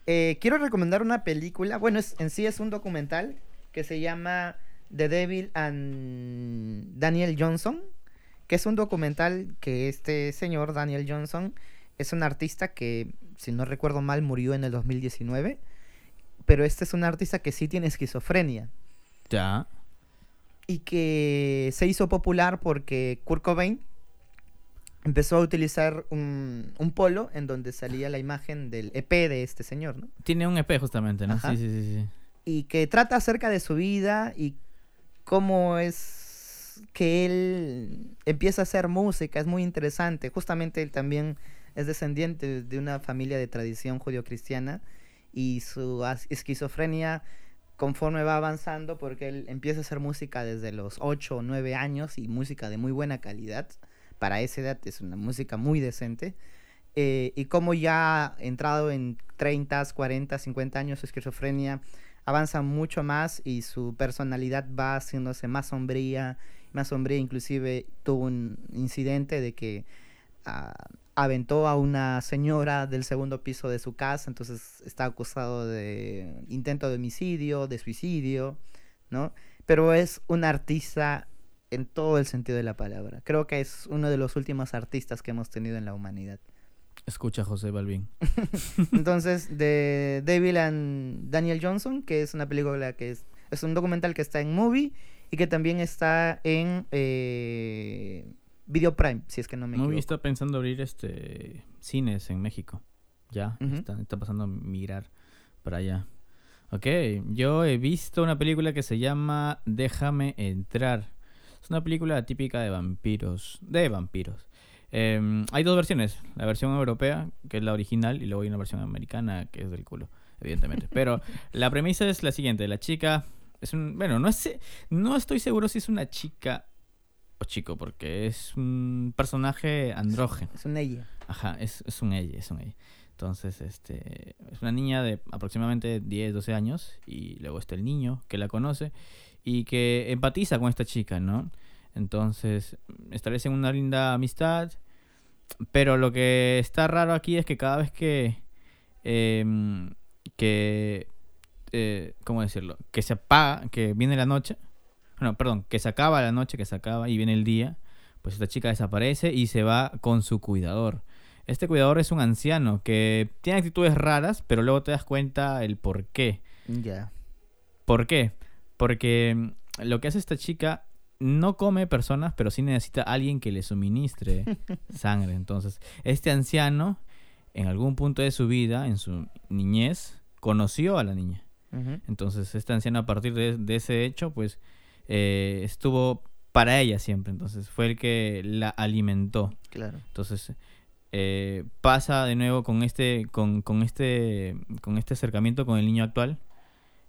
Eh, quiero recomendar una película, bueno, es, en sí es un documental que se llama The Devil and Daniel Johnson, que es un documental que este señor, Daniel Johnson, es un artista que, si no recuerdo mal, murió en el 2019, pero este es un artista que sí tiene esquizofrenia Ya. y que se hizo popular porque Kurt Cobain empezó a utilizar un, un polo en donde salía la imagen del EP de este señor, ¿no? Tiene un EP justamente, ¿no? Ajá. Sí, sí, sí, sí. y que trata acerca de su vida y cómo es que él empieza a hacer música, es muy interesante. Justamente él también es descendiente de una familia de tradición judio-cristiana y su esquizofrenia conforme va avanzando porque él empieza a hacer música desde los 8 o 9 años y música de muy buena calidad. Para esa edad es una música muy decente. Eh, y como ya entrado en 30, 40, 50 años su esquizofrenia avanza mucho más y su personalidad va haciéndose más sombría, más sombría, inclusive tuvo un incidente de que ah, aventó a una señora del segundo piso de su casa, entonces está acusado de intento de homicidio, de suicidio, ¿no? Pero es un artista en todo el sentido de la palabra. Creo que es uno de los últimos artistas que hemos tenido en la humanidad. Escucha José Balvin. Entonces, de David and Daniel Johnson, que es una película que es, es un documental que está en Movie y que también está en eh, Video Prime, si es que no me equivoco. Movie está pensando abrir este cines en México. Ya, está, está pasando a mirar para allá. Ok, yo he visto una película que se llama Déjame entrar. Es una película típica de vampiros. De vampiros. Em, hay dos versiones. La versión europea, que es la original, y luego hay una versión americana, que es del culo, evidentemente. Pero la premisa es la siguiente. La chica es un... Bueno, no, es, no estoy seguro si es una chica o chico, porque es un personaje andrógeno. Es una ella. Ajá, es, es un ella, es un ella. Entonces, este, es una niña de aproximadamente 10, 12 años y luego está el niño que la conoce y que empatiza con esta chica, ¿no? Entonces, establecen una linda amistad, pero lo que está raro aquí es que cada vez que, em, que, eh, ¿cómo decirlo? Que se apaga, que viene la noche, bueno, perdón, que se acaba la noche, que se acaba y viene el día, pues esta chica desaparece y se va con su cuidador. Este cuidador es un anciano que tiene actitudes raras, pero luego te das cuenta el por qué. Ya. ¿Por qué? Porque mm, lo que hace esta chica no come personas, pero sí necesita a alguien que le suministre sangre. Entonces, este anciano, en algún punto de su vida, en su niñez, conoció a la niña. Entonces, este anciano, a partir de, de ese hecho, pues, eh, estuvo para ella siempre. Entonces, fue el que la alimentó. Claro. Entonces eh, pasa de nuevo con este, con, con este, con este acercamiento con el niño actual,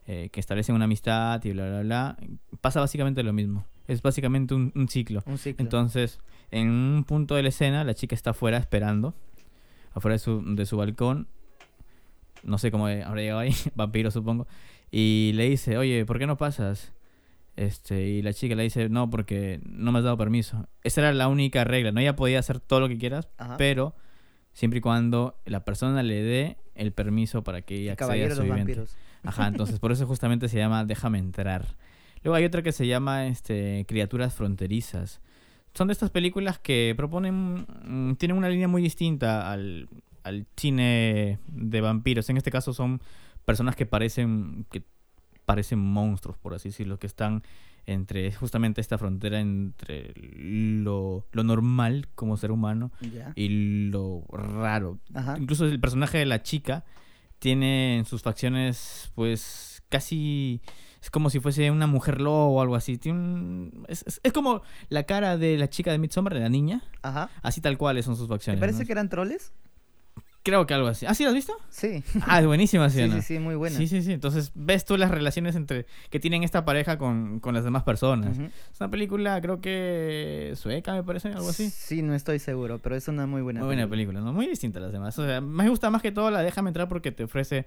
eh, que establecen una amistad y bla bla bla. Pasa básicamente lo mismo. Es básicamente un, un ciclo. Un ciclo. Entonces, en un punto de la escena, la chica está afuera esperando, afuera de su, de su balcón. No sé cómo habrá llegado ahí, vampiro supongo. Y le dice, oye, ¿por qué no pasas? Este, y la chica le dice, no, porque no me has dado permiso. Esa era la única regla, ¿no? Ella podía hacer todo lo que quieras, Ajá. pero siempre y cuando la persona le dé el permiso para que ella acceda a su vivienda. vampiros. Ajá, entonces por eso justamente se llama Déjame entrar. Luego hay otra que se llama este, Criaturas Fronterizas. Son de estas películas que proponen, mm, tienen una línea muy distinta al, al cine de vampiros. En este caso son personas que parecen, que parecen monstruos, por así decirlo, que están entre justamente esta frontera entre lo, lo normal como ser humano y lo raro. Ajá. Incluso el personaje de la chica tiene en sus facciones, pues, casi... Es como si fuese una mujer lobo o algo así. Tiene un- es, es- es como la cara de la chica de Midsommar, de la niña. Ajá. Así tal cual son sus ¿Me facciones. parece ¿no? que eran troles? Creo que algo así. ¿Ah, sí lo has visto? Sí. Ah, es buenísima, ¿sí, Sí, no? sí, sí, muy buena. Sí, sí, sí. Entonces ves tú las relaciones entre que tienen esta pareja con, con las demás personas. Es una película, creo que sueca, me parece, algo así. Sí, no estoy seguro, pero es una muy buena Muy buena película, ¿no? Muy distinta a las demás. O sea, me gusta más que todo la Déjame entrar porque te ofrece.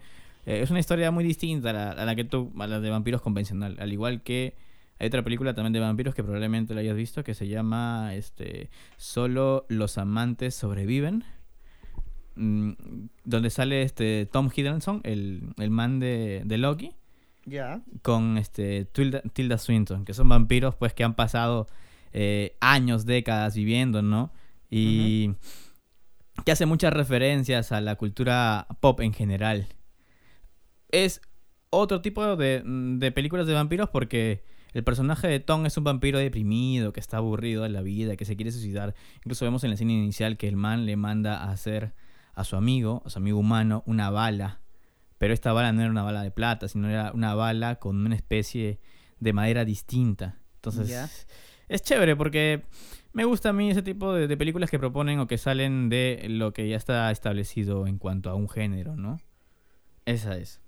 Eh, es una historia muy distinta a la, a la que tú. a la de vampiros convencional. Al igual que hay otra película también de vampiros que probablemente la hayas visto que se llama este Solo los amantes sobreviven. mm, donde sale este Tom Hiddleston, el, el man de, de Loki Ya. con este Tilda, Tilda Swinton, que son vampiros pues que han pasado eh, años, décadas viviendo, ¿no? Y que hace muchas referencias a la cultura pop en general. Es otro tipo de, de películas de vampiros porque el personaje de Tom es un vampiro deprimido, que está aburrido de la vida, que se quiere suicidar. Incluso vemos en la escena inicial que el man le manda a hacer a su amigo, a su amigo humano, una bala. Pero esta bala no era una bala de plata, sino era una bala con una especie de madera distinta. Entonces, es chévere porque me gusta a mí ese tipo de, de películas que proponen o que salen de lo que ya está establecido en cuanto a un género, ¿no? Esa es.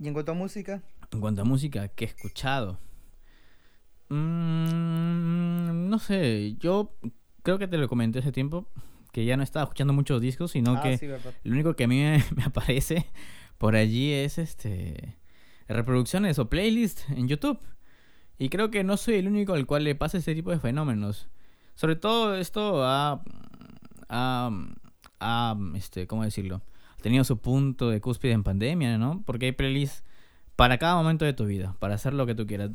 Y en cuanto a música, En cuanto a música, ¿qué he escuchado? Mm, no sé, yo creo que te lo comenté hace tiempo, que ya no estaba escuchando muchos discos, sino Ah, que sí, lo único que a mí me, me aparece por allí es este reproducciones o playlists en YouTube. Y creo que no soy el único al cual le pasa este tipo de fenómenos. Sobre todo esto ha, ha, ha, este, ¿cómo decirlo? Tenido su punto de cúspide en pandemia, ¿no? Porque hay playlists para cada momento de tu vida, para hacer lo que tú quieras.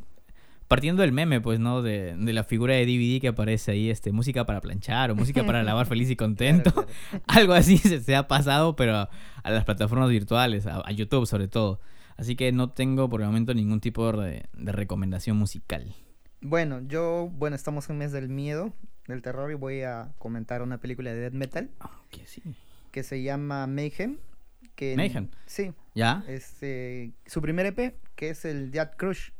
Partiendo del meme, pues, ¿no? De, de la figura de DVD que aparece ahí, este, música para planchar o música para lavar feliz y contento. Claro, claro. Algo así se, se ha pasado, pero a, a las plataformas virtuales, a, a YouTube sobre todo. Así que no tengo por el momento ningún tipo de, de recomendación musical. Bueno, yo, bueno, estamos en mes del miedo, del terror, y voy a comentar una película de death metal Aunque sí. Que se llama Mayhem. Que Mayhem. Sí, ¿Ya? este, su primer EP, que es el Death Crush,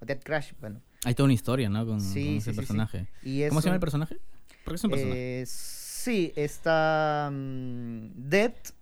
o Death Crash, bueno. Hay toda una historia, ¿no? Con, Sí, con sí, ese sí, sí. personaje. Y ¿Cómo se llama el personaje? Porque es un personaje. Eh, sí, está mm, Death,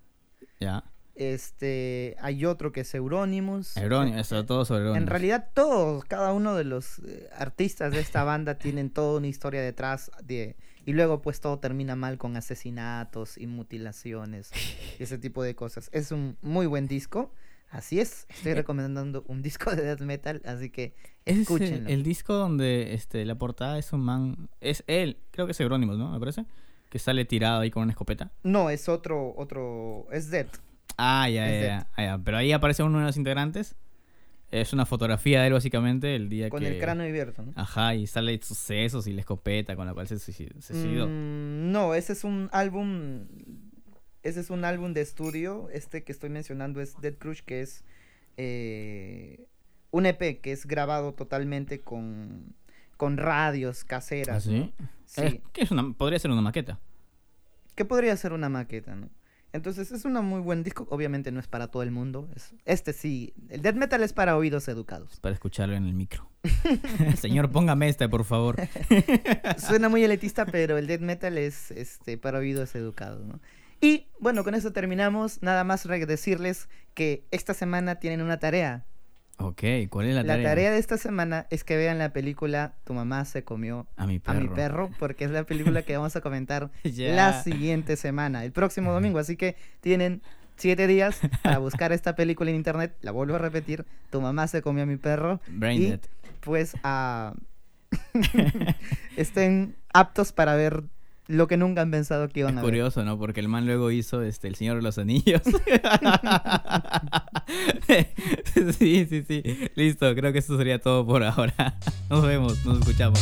ya. este, hay otro que es Euronymous. Euronymous, eso, todo sobre En Euronymous. realidad todos, cada uno de los eh, artistas de esta banda tienen toda una historia detrás de... Y luego pues todo termina mal con asesinatos y mutilaciones y ese tipo de cosas. Es un muy buen disco. Así es, estoy recomendando un disco de death metal, así que Ese es el, escúchenlo. el disco donde este, la portada es un man. Es él, creo que es Euronymous, ¿no? Me parece. Que sale tirado ahí con una escopeta. No, es otro, otro, es Death. Ah, ya, Es ya, ya, ah, ya. Pero ahí aparece uno de los integrantes. Es una fotografía de él, básicamente, el día Con que. el cráneo abierto, ¿no? Ajá, y sale sus sesos y la escopeta con la cual se suici- se suicidó. Mm, no, ese es un álbum. Ese es un álbum de estudio. Este que estoy mencionando es Dead Crush, que es eh, un EP que es grabado totalmente con, con radios ¿Ah, caseras. sí? ¿no? Sí. Eh, ¿qué es una, podría ser una maqueta. Que podría ser una maqueta, ¿no? Entonces es un muy buen disco. Obviamente no es para todo el mundo. es- este sí. El death metal es para oídos educados. Para escucharlo en el micro. Señor, póngame esta, por favor. Suena muy elitista, pero el death metal es este, para oídos educados, ¿no? Y bueno, con eso terminamos. Nada más decirles que esta semana tienen una tarea. Ok, ¿cuál es la, La tarea? tarea de esta semana es que vean la película Tu mamá se comió A mi a perro. mi perro, porque es la película que vamos a comentar la siguiente semana, el próximo domingo. Así que tienen siete días para buscar esta película en internet. La vuelvo a repetir: Tu mamá se comió a mi perro. Brain y dead. pues a estén aptos para ver lo que nunca han pensado que iban Es a ver. curioso, ¿no? Porque el man luego hizo este, El Señor de los Anillos. sí, sí, sí. Listo, creo que eso sería todo por ahora. Nos vemos, nos escuchamos.